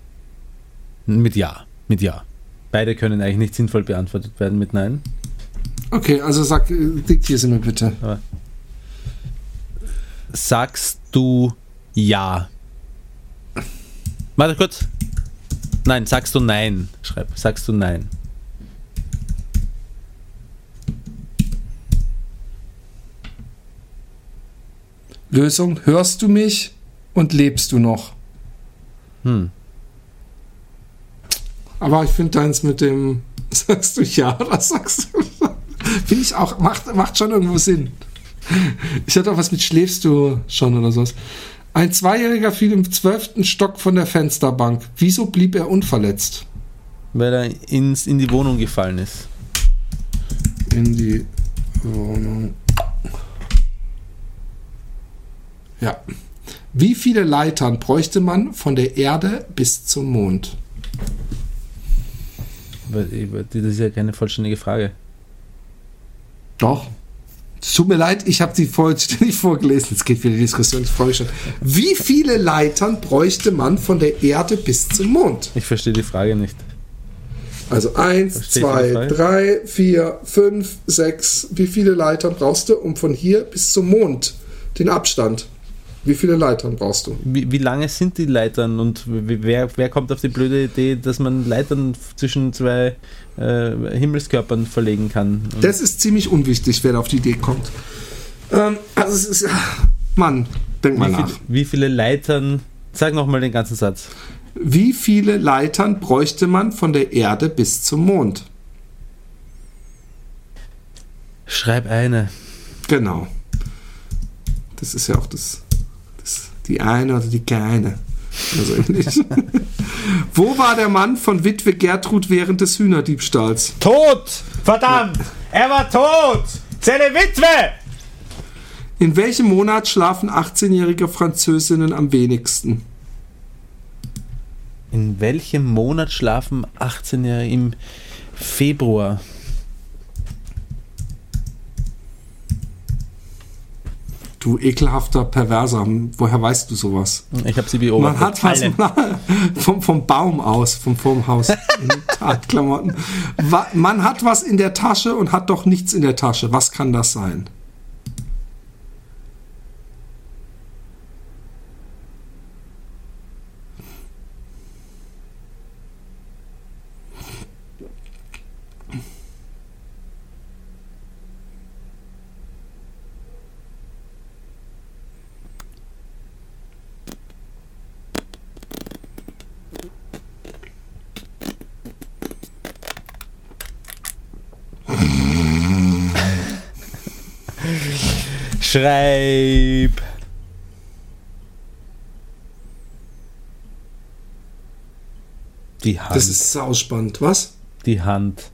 Mit Ja. Mit Ja. Beide können eigentlich nicht sinnvoll beantwortet werden mit Nein. Okay, also sag, äh, diktier sie mir bitte. Sagst du Ja? Warte kurz. Nein, sagst du Nein? Schreib. Sagst du Nein? Lösung, hörst du mich und lebst du noch? Hm. Aber ich finde deins mit dem, <laughs> sagst du ja oder sagst du, finde ich auch, macht, macht schon irgendwo Sinn. Ich hatte auch was mit schläfst du schon oder sowas. Ein Zweijähriger fiel im zwölften Stock von der Fensterbank. Wieso blieb er unverletzt? Weil er ins, in die Wohnung gefallen ist. In die Wohnung. Ja. Wie viele Leitern bräuchte man von der Erde bis zum Mond? Das ist ja keine vollständige Frage. Doch. Es tut mir leid, ich habe die vollständig <laughs> vorgelesen. Es geht wieder die Diskussion, ich freue mich schon. Wie viele Leitern bräuchte man von der Erde bis zum Mond? Ich verstehe die Frage nicht. Also eins, Versteht ihr die zwei, Frage? drei, vier, fünf, sechs. Wie viele Leitern brauchst du, um von hier bis zum Mond den Abstand? Wie viele Leitern brauchst du? Wie, wie lange sind die Leitern und wer, wer kommt auf die blöde Idee, dass man Leitern zwischen zwei äh, Himmelskörpern verlegen kann? Und Das ist ziemlich unwichtig, wer auf die Idee kommt. Ähm, also es ist, Mann, denk mal wie, nach. viel, wie viele Leitern, sag nochmal den ganzen Satz. Wie viele Leitern bräuchte man von der Erde bis zum Mond? Schreib eine. Genau. Das ist ja auch das die eine oder die keine. Also. <laughs> Wo war der Mann von Witwe Gertrud während des Hühnerdiebstahls? Tot! Verdammt! Er war tot! Seine Witwe! In welchem Monat schlafen 18-jährige Französinnen am wenigsten? In welchem Monat schlafen 18-Jährige im Februar? Du ekelhafter Perverser, woher weißt du sowas? Ich habe sie beobachtet. Man hat was Alle. <laughs> vom, vom Baum aus, vom Vorhaus in <laughs> Tatklamotten. Wa- Man hat was in der Tasche und hat doch nichts in der Tasche. Was kann das sein? Schreib. Die Hand. Das ist sauspannend. Was? die Hand.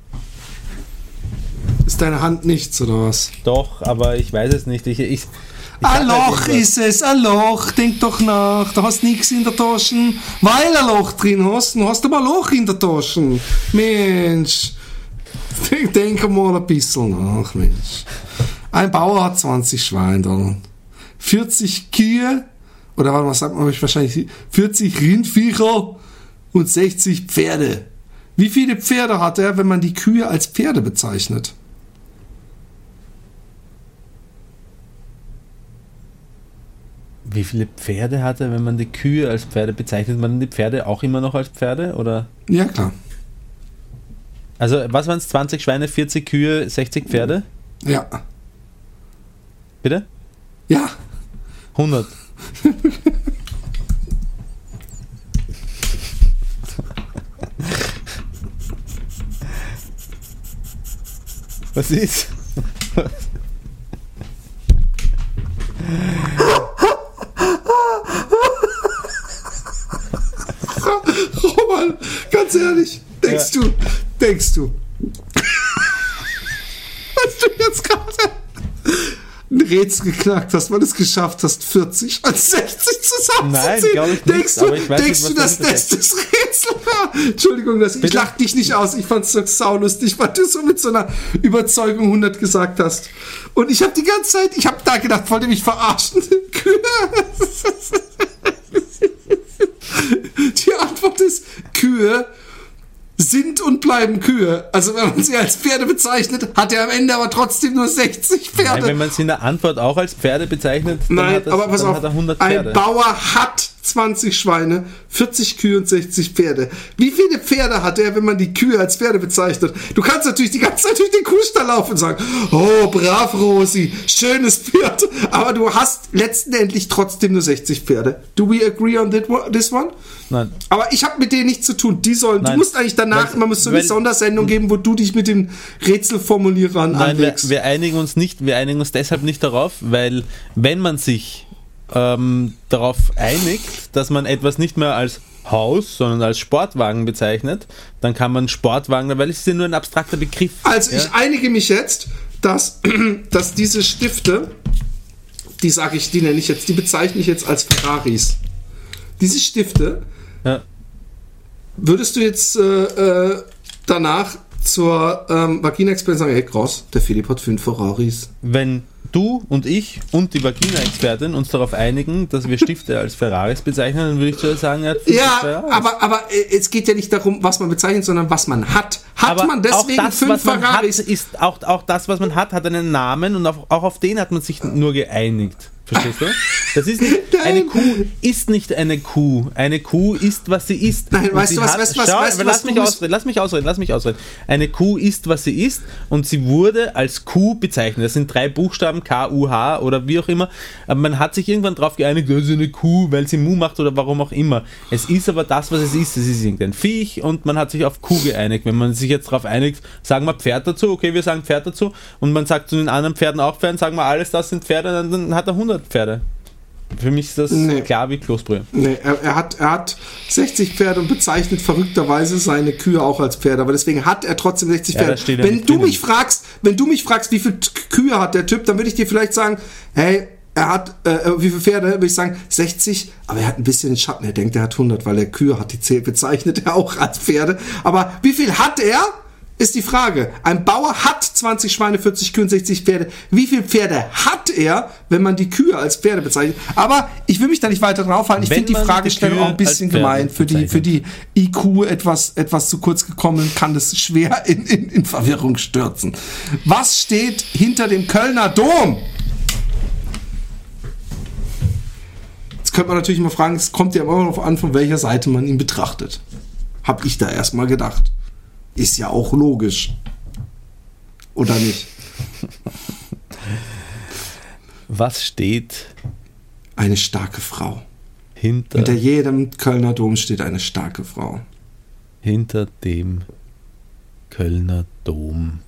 Ist deine Hand nichts oder was? Doch, aber ich weiß es nicht. Ich, ich, ich Ein halt Loch irgendwas. ist es, ein Loch. Denk doch nach. Da hast nichts in der Tasche, weil ein Loch drin hast. Du hast aber ein Loch in der Tasche. Mensch. <laughs> Denk, denk mal ein bisschen nach, Mensch. Ein Bauer hat 20 Schweine, 40 Kühe, oder warte mal, sagt man wahrscheinlich, 40 Rindviecher und 60 Pferde. Wie viele Pferde hat er, wenn man die Kühe als Pferde bezeichnet? Wie viele Pferde hat er, wenn man die Kühe als Pferde bezeichnet? Man die Pferde auch immer noch als Pferde, oder? Ja, klar. Also, was waren es? 20 Schweine, 40 Kühe, 60 Pferde? Ja. Bitte? Ja. 100. Was ist? Roman, ganz ehrlich, denkst Ja. du, denkst du, <laughs> dass du jetzt gerade ein Rätsel geknackt hast, weil du es geschafft hast, 40 und 60 zusammenzuzählen? Nein, nicht, Denkst du, ich denkst nicht, du, dass das das Rätsel war? Entschuldigung, das, ich lach dich nicht aus. Ich fand's so saulustig, weil du so mit so einer Überzeugung 100 gesagt hast. Und ich habe die ganze Zeit, ich habe da gedacht, wollt ihr mich verarschen? <laughs> Kühe. <laughs> Die Antwort ist Kühe sind und bleiben Kühe. Also wenn man sie als Pferde bezeichnet, hat er am Ende aber trotzdem nur 60 Pferde. Nein, wenn man sie in der Antwort auch als Pferde bezeichnet, dann, Nein, hat, das, aber pass auf, hat er 100 ein. Bauer hat 20 Schweine, 40 Kühe und 60 Pferde. Wie viele Pferde hat er, wenn man die Kühe als Pferde bezeichnet? Du kannst natürlich die ganze Zeit durch den Kuhstall laufen und sagen, oh, brav, Rosi, schönes Pferd. Aber du hast letztendlich trotzdem nur 60 Pferde. Do we agree on this one? Nein. Aber ich habe mit denen nichts zu tun. Die sollen, du Nein. musst eigentlich danach, man muss so eine Sondersendung geben, wo du dich mit den Rätselformulierern Nein, wir, wir einigen uns nicht, wir einigen uns deshalb nicht darauf, weil wenn man sich ähm, darauf einigt, dass man etwas nicht mehr als Haus, sondern als Sportwagen bezeichnet, dann kann man Sportwagen, weil es ist ja nur ein abstrakter Begriff. Also ja? ich einige mich jetzt, dass, <clears throat> dass diese Stifte, die sage ich, die nenne ich jetzt, die bezeichne ich jetzt als Ferraris. Diese Stifte ja. würdest du jetzt äh, äh, danach zur ähm, Vagina-Expertin sagen, hey krass, der Philipp hat fünf Ferraris. Wenn du und ich und die Vagina-Expertin uns darauf einigen, dass wir Stifte als Ferraris bezeichnen, dann würde ich zu sagen, er hat fünf Ja, Ferraris. aber, aber äh, es geht ja nicht darum, was man bezeichnet, sondern was man hat. Hat Aber man deswegen auch das, fünf was man Ferraris? hat, ist auch, auch das, was man hat, hat einen Namen und auf, auch auf den hat man sich nur geeinigt. Verstehst du? Das ist nicht, eine. Kuh ist nicht eine Kuh. Eine Kuh ist, was sie ist. Nein, Und weißt du was, hat- weißt was, Schau, weißt lass was mich ausreden, lass mich ausreden, lass mich ausreden. Eine Kuh ist, was sie ist und sie wurde als Kuh bezeichnet. Das sind drei Buchstaben, K-U-H oder wie auch immer. Aber man hat sich irgendwann darauf geeinigt, das ist eine Kuh, weil sie Mu macht oder warum auch immer. Es ist aber das, was es ist. Es ist irgendein Viech und man hat sich auf Kuh geeinigt. Wenn man sich jetzt darauf einigt, sagen wir Pferd dazu, okay, wir sagen Pferd dazu und man sagt zu den anderen Pferden auch Pferden, sagen wir alles, das sind Pferde, dann, dann hat er 100 Pferde. Für mich ist das Nee. klar wie Kloßbrühe. Nee, er, er, hat, er hat 60 Pferde und bezeichnet verrückterweise seine Kühe auch als Pferde, aber deswegen hat er trotzdem 60 Ja, Pferde. ja wenn du mich fragst, wenn du mich fragst, wie viele Kühe hat der Typ, dann würde ich dir vielleicht sagen, hey, er hat, äh, wie viele Pferde, würde ich sagen, 60, aber er hat ein bisschen Schatten, er denkt, er hat 100, weil er Kühe hat, die zählt, bezeichnet er auch als Pferde. Aber wie viel hat er? Ist die Frage. Ein Bauer hat 20 Schweine, 40 Kühe und 60 Pferde. Wie viele Pferde hat er, wenn man die Kühe als Pferde bezeichnet? Aber ich will mich da nicht weiter draufhalten. Ich Wenn finde die Fragestellung auch ein bisschen gemein. Für die, für die IQ etwas, etwas zu kurz gekommen, kann das schwer in, in, in Verwirrung stürzen. Was steht hinter dem Kölner Dom? Jetzt könnte man natürlich mal fragen, es kommt ja immer darauf an, von welcher Seite man ihn betrachtet. Hab ich da erstmal gedacht. Ist ja auch logisch. Oder nicht? Was steht Eine starke Frau. hinter, Hinter jedem Kölner Dom steht eine starke Frau. hinter dem Kölner Dom?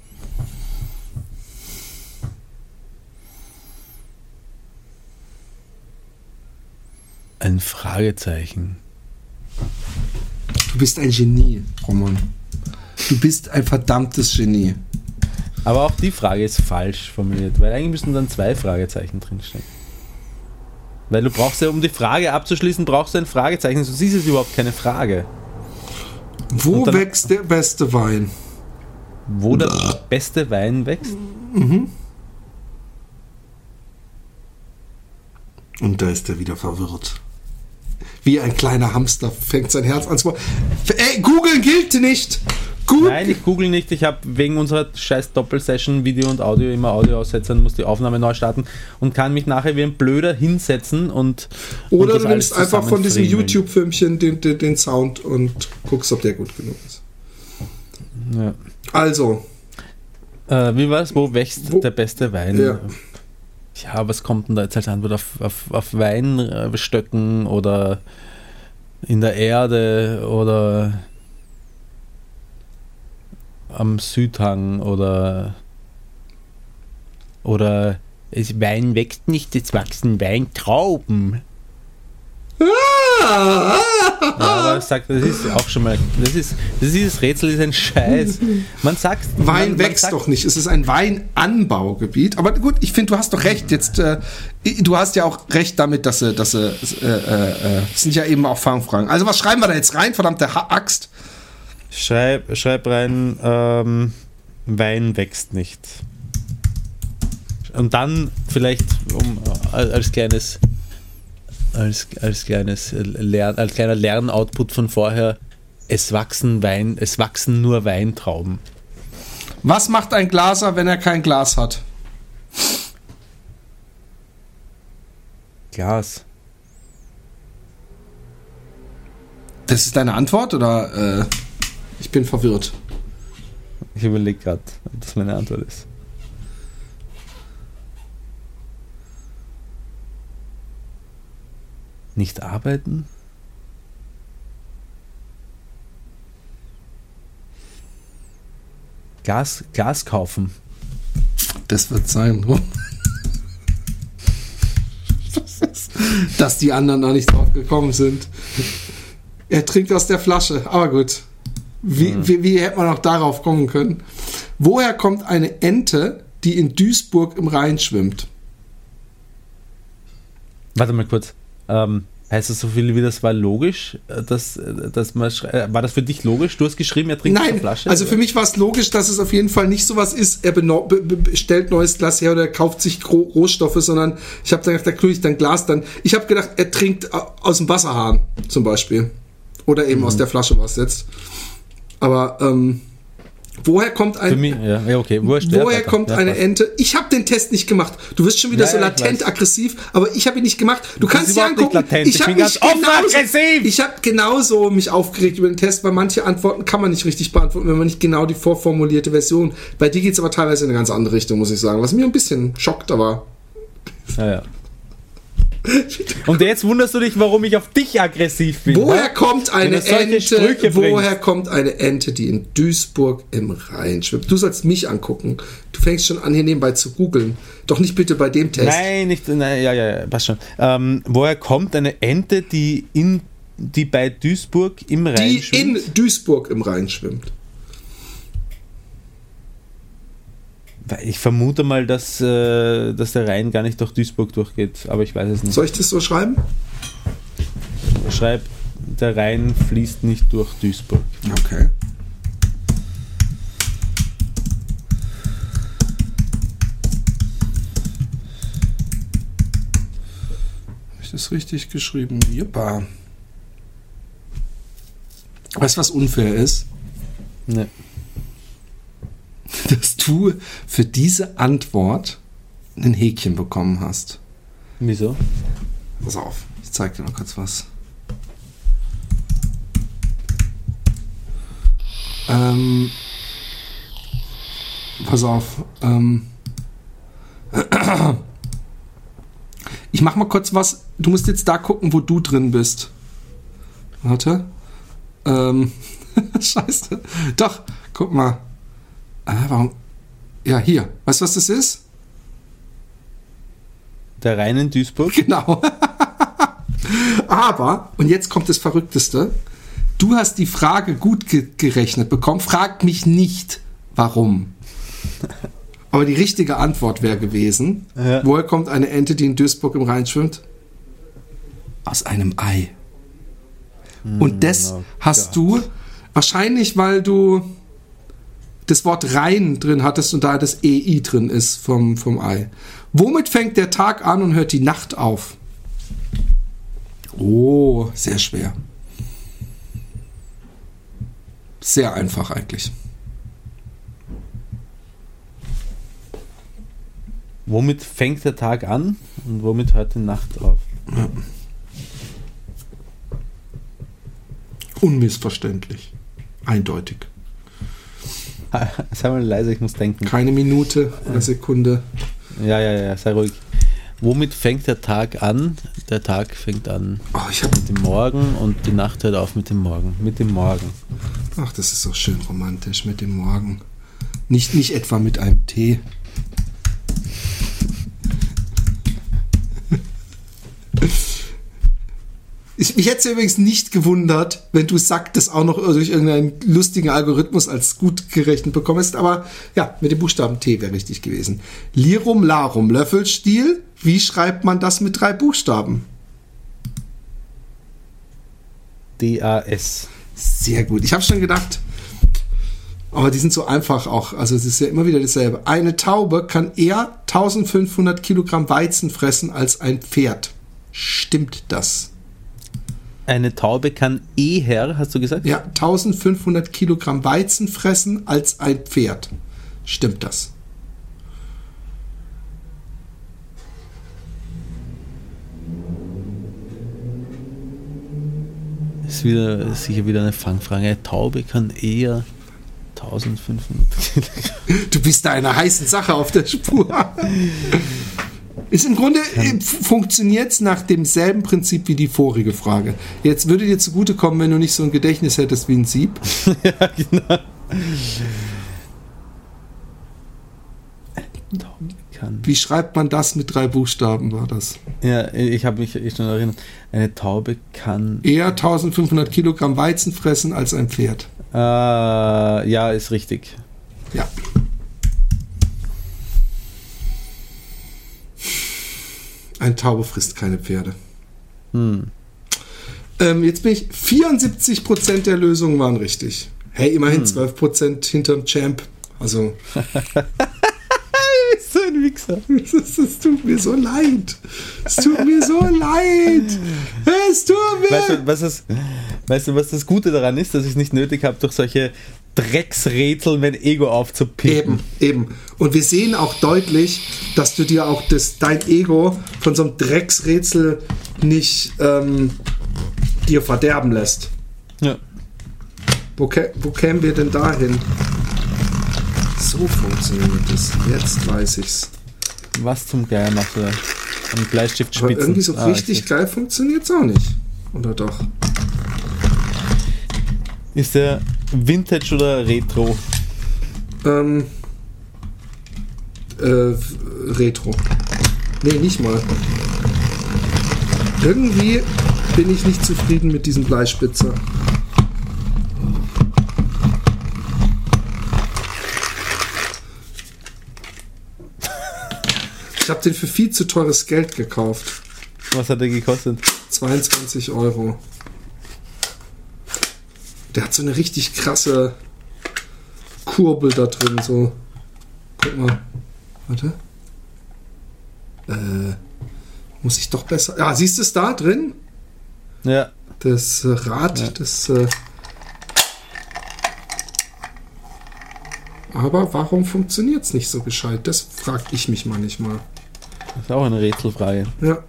Ein Fragezeichen. Du bist ein Genie, Roman. Du bist ein verdammtes Genie. Aber auch die Frage ist falsch formuliert, weil eigentlich müssen dann zwei Fragezeichen drinstecken. Weil du brauchst ja, um die Frage abzuschließen, brauchst du ein Fragezeichen, sonst ist es überhaupt keine Frage. Wo wächst der beste Wein? Wo der beste Wein wächst? Und da ist er wieder verwirrt. Wie ein kleiner Hamster fängt sein Herz an zu. Ey, googeln gilt nicht! Gut. Nein, ich google nicht. Ich habe wegen unserer scheiß Doppelsession Video und Audio immer Audio aussetzen, muss die Aufnahme neu starten und kann mich nachher wie ein Blöder hinsetzen und. Oder und du nimmst einfach von diesem YouTube-Filmchen den, den, den, Sound und guckst, ob der gut genug ist. Ja. Also. Äh, wie war es? Wo wächst wo, der beste Wein? Ja. ja, was kommt denn da jetzt als Antwort auf, auf, auf Weinstöcken oder in der Erde oder am Südhang oder oder es Wein wächst nicht, es wachsen Weintrauben. ja, aber ich sag, das ist auch schon mal, das ist, das ist Rätsel ist ein Scheiß. Man sagt, Wein man, wächst sagt, doch nicht. Es ist ein Weinanbaugebiet. Aber gut, ich finde, du hast doch recht. Jetzt, äh, du hast ja auch recht damit, dass, äh, dass äh, äh, äh, sind ja eben auch Fangfragen. Also was schreiben wir da jetzt rein, verdammte Axt? Schreib, schreib rein, ähm, Wein wächst nicht. Und dann vielleicht um, als kleines als, als kleines Lern, als kleiner Lernoutput von vorher, es wachsen Wein, es wachsen nur Weintrauben. Was macht ein Glaser, wenn er kein Glas hat? Glas. Das ist deine Antwort oder? Äh ich bin verwirrt. Ich überlege gerade, ob das meine Antwort ist. Nicht arbeiten? Gas, Gas kaufen. Das wird sein. <laughs> Dass die anderen noch nicht drauf gekommen sind. Er trinkt aus der Flasche, aber gut. Wie, mhm. wie, wie hätte man auch darauf kommen können? Woher kommt eine Ente, die in Duisburg im Rhein schwimmt? Warte mal kurz. Ähm, heißt das so viel wie das war logisch? Äh, dass, äh, dass man äh, war das für dich logisch? Du hast geschrieben, er trinkt Nein, Flasche. Also für mich war es logisch, dass es auf jeden Fall nicht sowas ist, er bestellt neues Glas her oder kauft sich Rohstoffe, sondern ich habe dann gedacht, da klue ich dann Glas dann. Ich habe gedacht, er trinkt aus dem Wasserhahn zum Beispiel. Oder eben mhm. aus der Flasche was jetzt. Aber ähm, woher kommt ein mich, ja, okay. Wurscht, woher kommt ja, eine was. Ente? Ich habe den Test nicht gemacht. Du wirst schon wieder ja, so latent aggressiv, aber ich habe ihn nicht gemacht. Du kannst dir angucken. Ich, ich habe mich genauso, ich habe genauso mich aufgeregt über den Test, weil manche Antworten kann man nicht richtig beantworten, wenn man nicht genau die vorformulierte Version. Bei dir geht es aber teilweise in eine ganz andere Richtung, muss ich sagen, was mir ein bisschen schockt, aber. Ja, ja. <laughs> Und jetzt wunderst du dich, warum ich auf dich aggressiv bin. Woher kommt eine Ente? Woher kommt eine Ente, die in Duisburg im Rhein schwimmt? Du sollst mich angucken. Du fängst schon an, hier nebenbei zu googeln. Doch nicht bitte bei dem Test. Nein, nicht. Nein, ja, ja, ja, passt schon. Ähm, woher kommt eine Ente, die in die bei Duisburg im Rhein die schwimmt? Die in Duisburg im Rhein schwimmt. Ich vermute mal, dass, äh, dass der Rhein gar nicht durch Duisburg durchgeht, aber ich weiß es nicht. Soll ich das so schreiben? Schreib, der Rhein fließt nicht durch Duisburg. Okay. Habe ich das richtig geschrieben? Juppa. Weißt du, was unfair ist? Ne <laughs> dass du für diese Antwort ein Häkchen bekommen hast. Wieso? Pass auf, ich zeig dir noch kurz was. Ähm, pass auf. Ähm, <clears throat> ich mach mal kurz was. Du musst jetzt da gucken, wo du drin bist. Warte. Ähm, <laughs> scheiße. Doch, guck mal. Ah, warum? Ja, hier. Weißt du, was das ist? Der Rhein in Duisburg? <laughs> Genau. Aber, und jetzt kommt das Verrückteste, du hast die Frage gut ge gerechnet bekommen. Frag mich nicht, warum. <laughs> Aber die richtige Antwort wäre gewesen, ja. woher kommt eine Ente, die in Duisburg im Rhein schwimmt? Aus einem Ei. Hm, und das oh hast du wahrscheinlich, weil du das Wort rein drin hattest und da das EI drin ist vom, vom Ei. Womit fängt der Tag an und hört die Nacht auf? Oh, sehr schwer. Sehr einfach eigentlich. Womit fängt der Tag an und womit hört die Nacht auf? Ja. Unmissverständlich. Eindeutig. <laughs> Sei mal leise, ich muss denken. Keine Minute oder Sekunde. Ja, ja, ja, sei ruhig. Womit fängt der Tag an? Der Tag fängt an oh, mit dem Morgen und die Nacht hört auf mit dem Morgen. Mit dem Morgen. Ach, das ist auch schön romantisch mit dem Morgen. Nicht, nicht etwa mit einem Tee. <laughs> Ich, mich hätte es übrigens nicht gewundert, wenn du Sack das auch noch durch irgendeinen lustigen Algorithmus als gut gerechnet bekommst. Aber ja, mit dem Buchstaben T wäre richtig gewesen. Lirum Larum Löffelstiel. Wie schreibt man das mit drei Buchstaben? D-A-S. Sehr gut. Ich habe schon gedacht, aber die sind so einfach auch. Also es ist ja immer wieder dasselbe. Eine Taube kann eher 1500 Kilogramm Weizen fressen als ein Pferd. Stimmt das? Eine Taube kann eher, hast du gesagt? Ja, 1500 Kilogramm Weizen fressen als ein Pferd. Stimmt das? Ist, wieder, ist sicher wieder eine Fangfrage. Eine Taube kann eher 1500 Kilogramm. Du bist da einer heißen Sache auf der Spur. <laughs> Ist im Grunde äh, funktioniert es nach demselben Prinzip wie die vorige Frage. Jetzt würde dir zugutekommen, wenn du nicht so ein Gedächtnis hättest wie ein Sieb. <laughs> ja, genau. Wie schreibt man das mit drei Buchstaben, war das? Ja, ich habe mich schon erinnert. Eine Taube kann. Eher 1500 Kilogramm Weizen fressen als ein Pferd. Äh, ja, ist richtig. Ein Taube frisst keine Pferde. Hm. Ähm, jetzt bin ich. 74% der Lösungen waren richtig. Hey, immerhin hm. 12% hinterm Champ. Also. <laughs> so ein Wichser. <laughs> Es tut mir so leid. Es tut mir so leid. Es tut mir. Weißt du, was, ist, weißt du, was das Gute daran ist, dass ich es nicht nötig habe, durch solche Drecksrätsel mein Ego aufzupicken. Eben, eben. Und wir sehen auch deutlich, dass du dir auch das, dein Ego von so einem Drecksrätsel nicht ähm, dir verderben lässt. Ja. Wo, wo kämen wir denn dahin? So funktioniert das. Jetzt weiß ich's. Was zum Geier macht er? Ein Bleistift Aber irgendwie so ah, richtig geil funktioniert es auch nicht. Oder doch? Ist der Vintage oder Retro? Ähm. Äh, Retro. Nee, nicht mal. Irgendwie bin ich nicht zufrieden mit diesem Bleispitzer. Ich habe den für viel zu teures Geld gekauft. Was hat der gekostet? 22 Euro. Der hat so eine richtig krasse Kurbel da drin. So. Guck mal. Warte. Äh, muss ich doch besser. Ja, siehst du es da drin? Ja. Das äh, Rad, ja. das. Äh, aber warum funktioniert es nicht so gescheit? Das frage ich mich manchmal. Das ist auch eine Rätselfrage. Ja.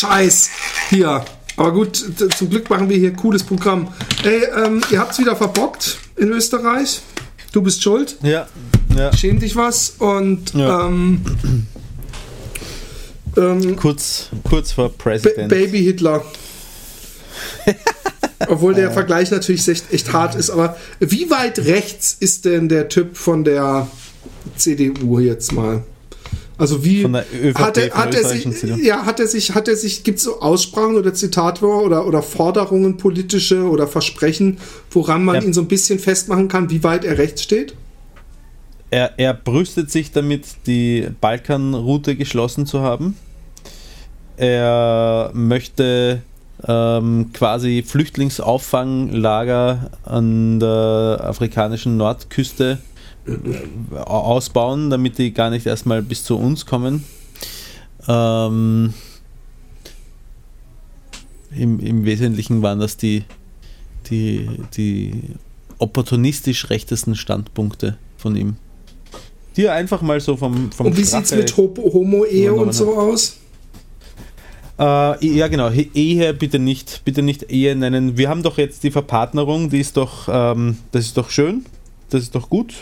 Dreckscheiß hier. Aber gut, zum Glück machen wir hier cooles Programm. Ey, ähm, ihr habt's wieder verbockt in Österreich. Du bist schuld. Ja. ja. Schäm dich was und ja. ähm, ähm, kurz, kurz vor President. Ba Baby Hitler. <laughs> Obwohl der Vergleich natürlich echt, echt hart ist, aber wie weit rechts ist denn der Typ von der CDU jetzt mal? Also wie ÖVP, hat er, hat er sich, ja, hat er sich, hat er sich, gibt es so Aussprachen oder Zitate oder, oder Forderungen politische oder Versprechen, woran man ja. ihn so ein bisschen festmachen kann, wie weit er rechts steht? Er, er brüstet sich damit, die Balkanroute geschlossen zu haben. Er möchte ähm, quasi Flüchtlingsauffanglager an der afrikanischen Nordküste ausbauen, damit die gar nicht erstmal bis zu uns kommen. Ähm, im, Im Wesentlichen waren das die, die, die opportunistisch rechtesten Standpunkte von ihm. Die er einfach mal so vom, vom Und wie sieht es mit Homo-Ehe und so aus? Äh, ja, genau. Ehe bitte nicht, bitte nicht Ehe nennen. Wir haben doch jetzt die Verpartnerung, die ist doch, ähm, das ist doch schön, das ist doch gut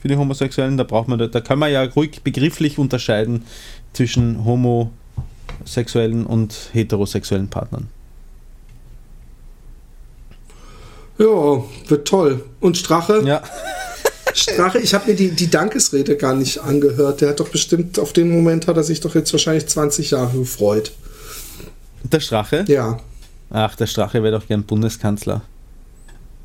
für die Homosexuellen. Da braucht man, da kann man ja ruhig begrifflich unterscheiden zwischen homosexuellen und heterosexuellen Partnern. Ja, wird toll. Und Strache? Ja. <laughs> Strache, ich habe mir die, die Dankesrede gar nicht angehört. Der hat doch bestimmt, auf den Moment hat er sich doch jetzt wahrscheinlich 20 Jahre gefreut. Der Strache? Ja. Ach, der Strache wäre doch gern Bundeskanzler.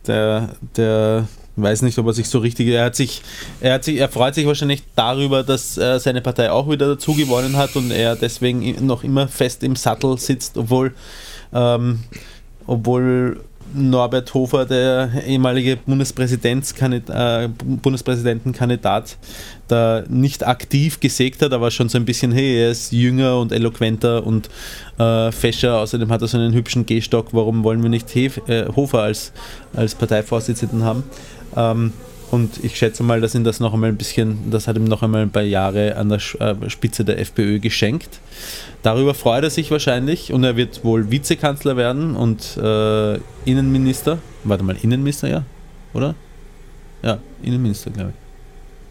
Der, der weiß nicht, ob er sich so richtig. Er hat sich, er hat sich, er freut sich wahrscheinlich darüber, dass äh, seine Partei auch wieder dazu gewonnen hat und er deswegen noch immer fest im Sattel sitzt, obwohl, ähm, obwohl Norbert Hofer, der ehemalige äh, Bundespräsidentenkandidat, da nicht aktiv gesägt hat, aber schon so ein bisschen, hey, er ist jünger und eloquenter und äh, fescher, außerdem hat er so einen hübschen Gehstock, warum wollen wir nicht Hef, äh, Hofer als, als Parteivorsitzenden haben? Ähm, und ich schätze mal, dass ihn das noch einmal ein bisschen, das hat ihm noch einmal ein paar Jahre an der äh, Spitze der FPÖ geschenkt. Darüber freut er sich wahrscheinlich und er wird wohl Vizekanzler werden und äh, Innenminister. Warte mal, Innenminister, ja? Oder? Ja, Innenminister, glaube ich.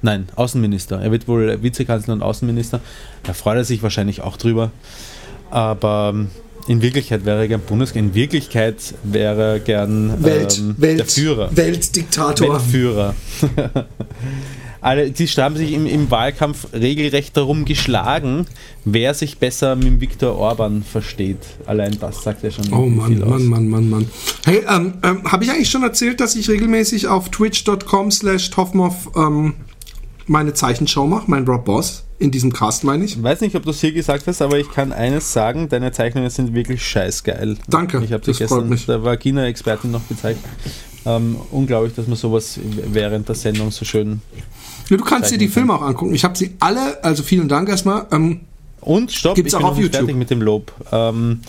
Nein, Außenminister. Er wird wohl Vizekanzler und Außenminister. Da freut er sich wahrscheinlich auch drüber. Aber ähm, in Wirklichkeit wäre er gern Bundeskanzler. In Wirklichkeit wäre er gern Welt, ähm, Welt, der Führer. Weltdiktator. Weltführer. <laughs> Alle, die haben sich im, im, Wahlkampf regelrecht darum geschlagen, wer sich besser mit Viktor Orban versteht. Allein das sagt ja schon. Oh Mann, Mann, aus. Mann, Mann, Mann. Hey, ähm, ähm, habe ich eigentlich schon erzählt, dass ich regelmäßig auf twitch.com slash Toffmoff ähm, meine Zeichenshow mache, mein Rob Boss? In diesem Cast meine ich. Ich weiß nicht, ob du es hier gesagt hast, aber ich kann eines sagen, deine Zeichnungen sind wirklich scheißgeil. Danke, ich habe dir gestern der Vagina-Expertin noch gezeigt. Ähm, unglaublich, dass man sowas während der Sendung so schön. Ja, du kannst dir die Filme auch angucken. Ich habe sie alle, also vielen Dank erstmal. Ähm, und stopp, gibt's ich auch bin auf YouTube. fertig mit dem Lob. Ähm,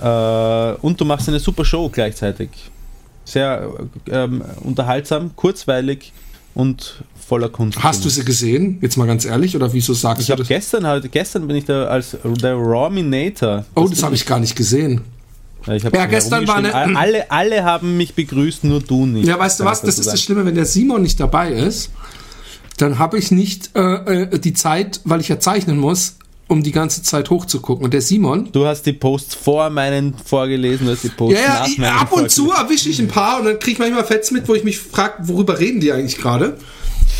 äh, und du machst eine super Show gleichzeitig. Sehr ähm, unterhaltsam, kurzweilig und voller Kunst. Hast du sie gesehen? Jetzt mal ganz ehrlich, oder wieso sagst ich du das? gestern halt, gestern bin ich da als der Raw-Minator. Oh, das habe ich gar nicht gesehen. Ja, ich Ja, gestern war eine- alle, alle haben mich begrüßt, nur du nicht. Ja, weißt du was? Das ist das. Schlimme, wenn der Simon nicht dabei ist, dann habe ich nicht äh, äh, die Zeit, weil ich ja zeichnen muss, um die ganze Zeit hochzugucken. Und der Simon, Du hast die Posts vor meinen vorgelesen, du hast die Posts ja, ja, ich, ab und zu erwische ich ein paar und dann kriege ich manchmal Fets mit, wo ich mich frage, worüber reden die eigentlich gerade?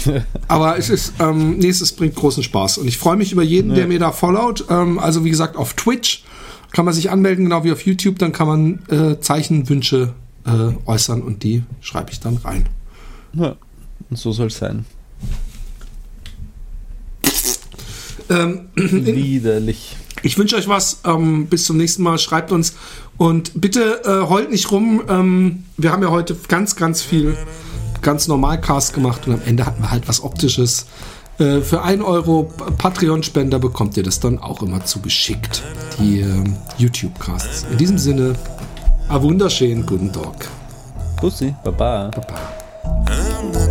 <laughs> Aber es ist, ähm, nee, es bringt großen Spaß. Und ich freue mich über jeden, der mir da followt. Ähm, also wie gesagt, auf Twitch kann man sich anmelden, genau wie auf YouTube. Dann kann man äh, Zeichenwünsche äh, äußern und die schreibe ich dann rein. Ja, und so soll es sein. Ähm, <clears throat> Widerlich. Ich wünsche euch was. Ähm, bis zum nächsten Mal. Schreibt uns. Und bitte äh, heult nicht rum. Ähm, wir haben ja heute ganz, ganz viel ganz normal Cast gemacht und am Ende hatten wir halt was Optisches. Äh, für 1 Euro Patreon-Spender bekommt ihr das dann auch immer zugeschickt. Die ähm, YouTube-Casts. In diesem Sinne, a wunderschönen guten Tag. Pussy, Baba. Baba.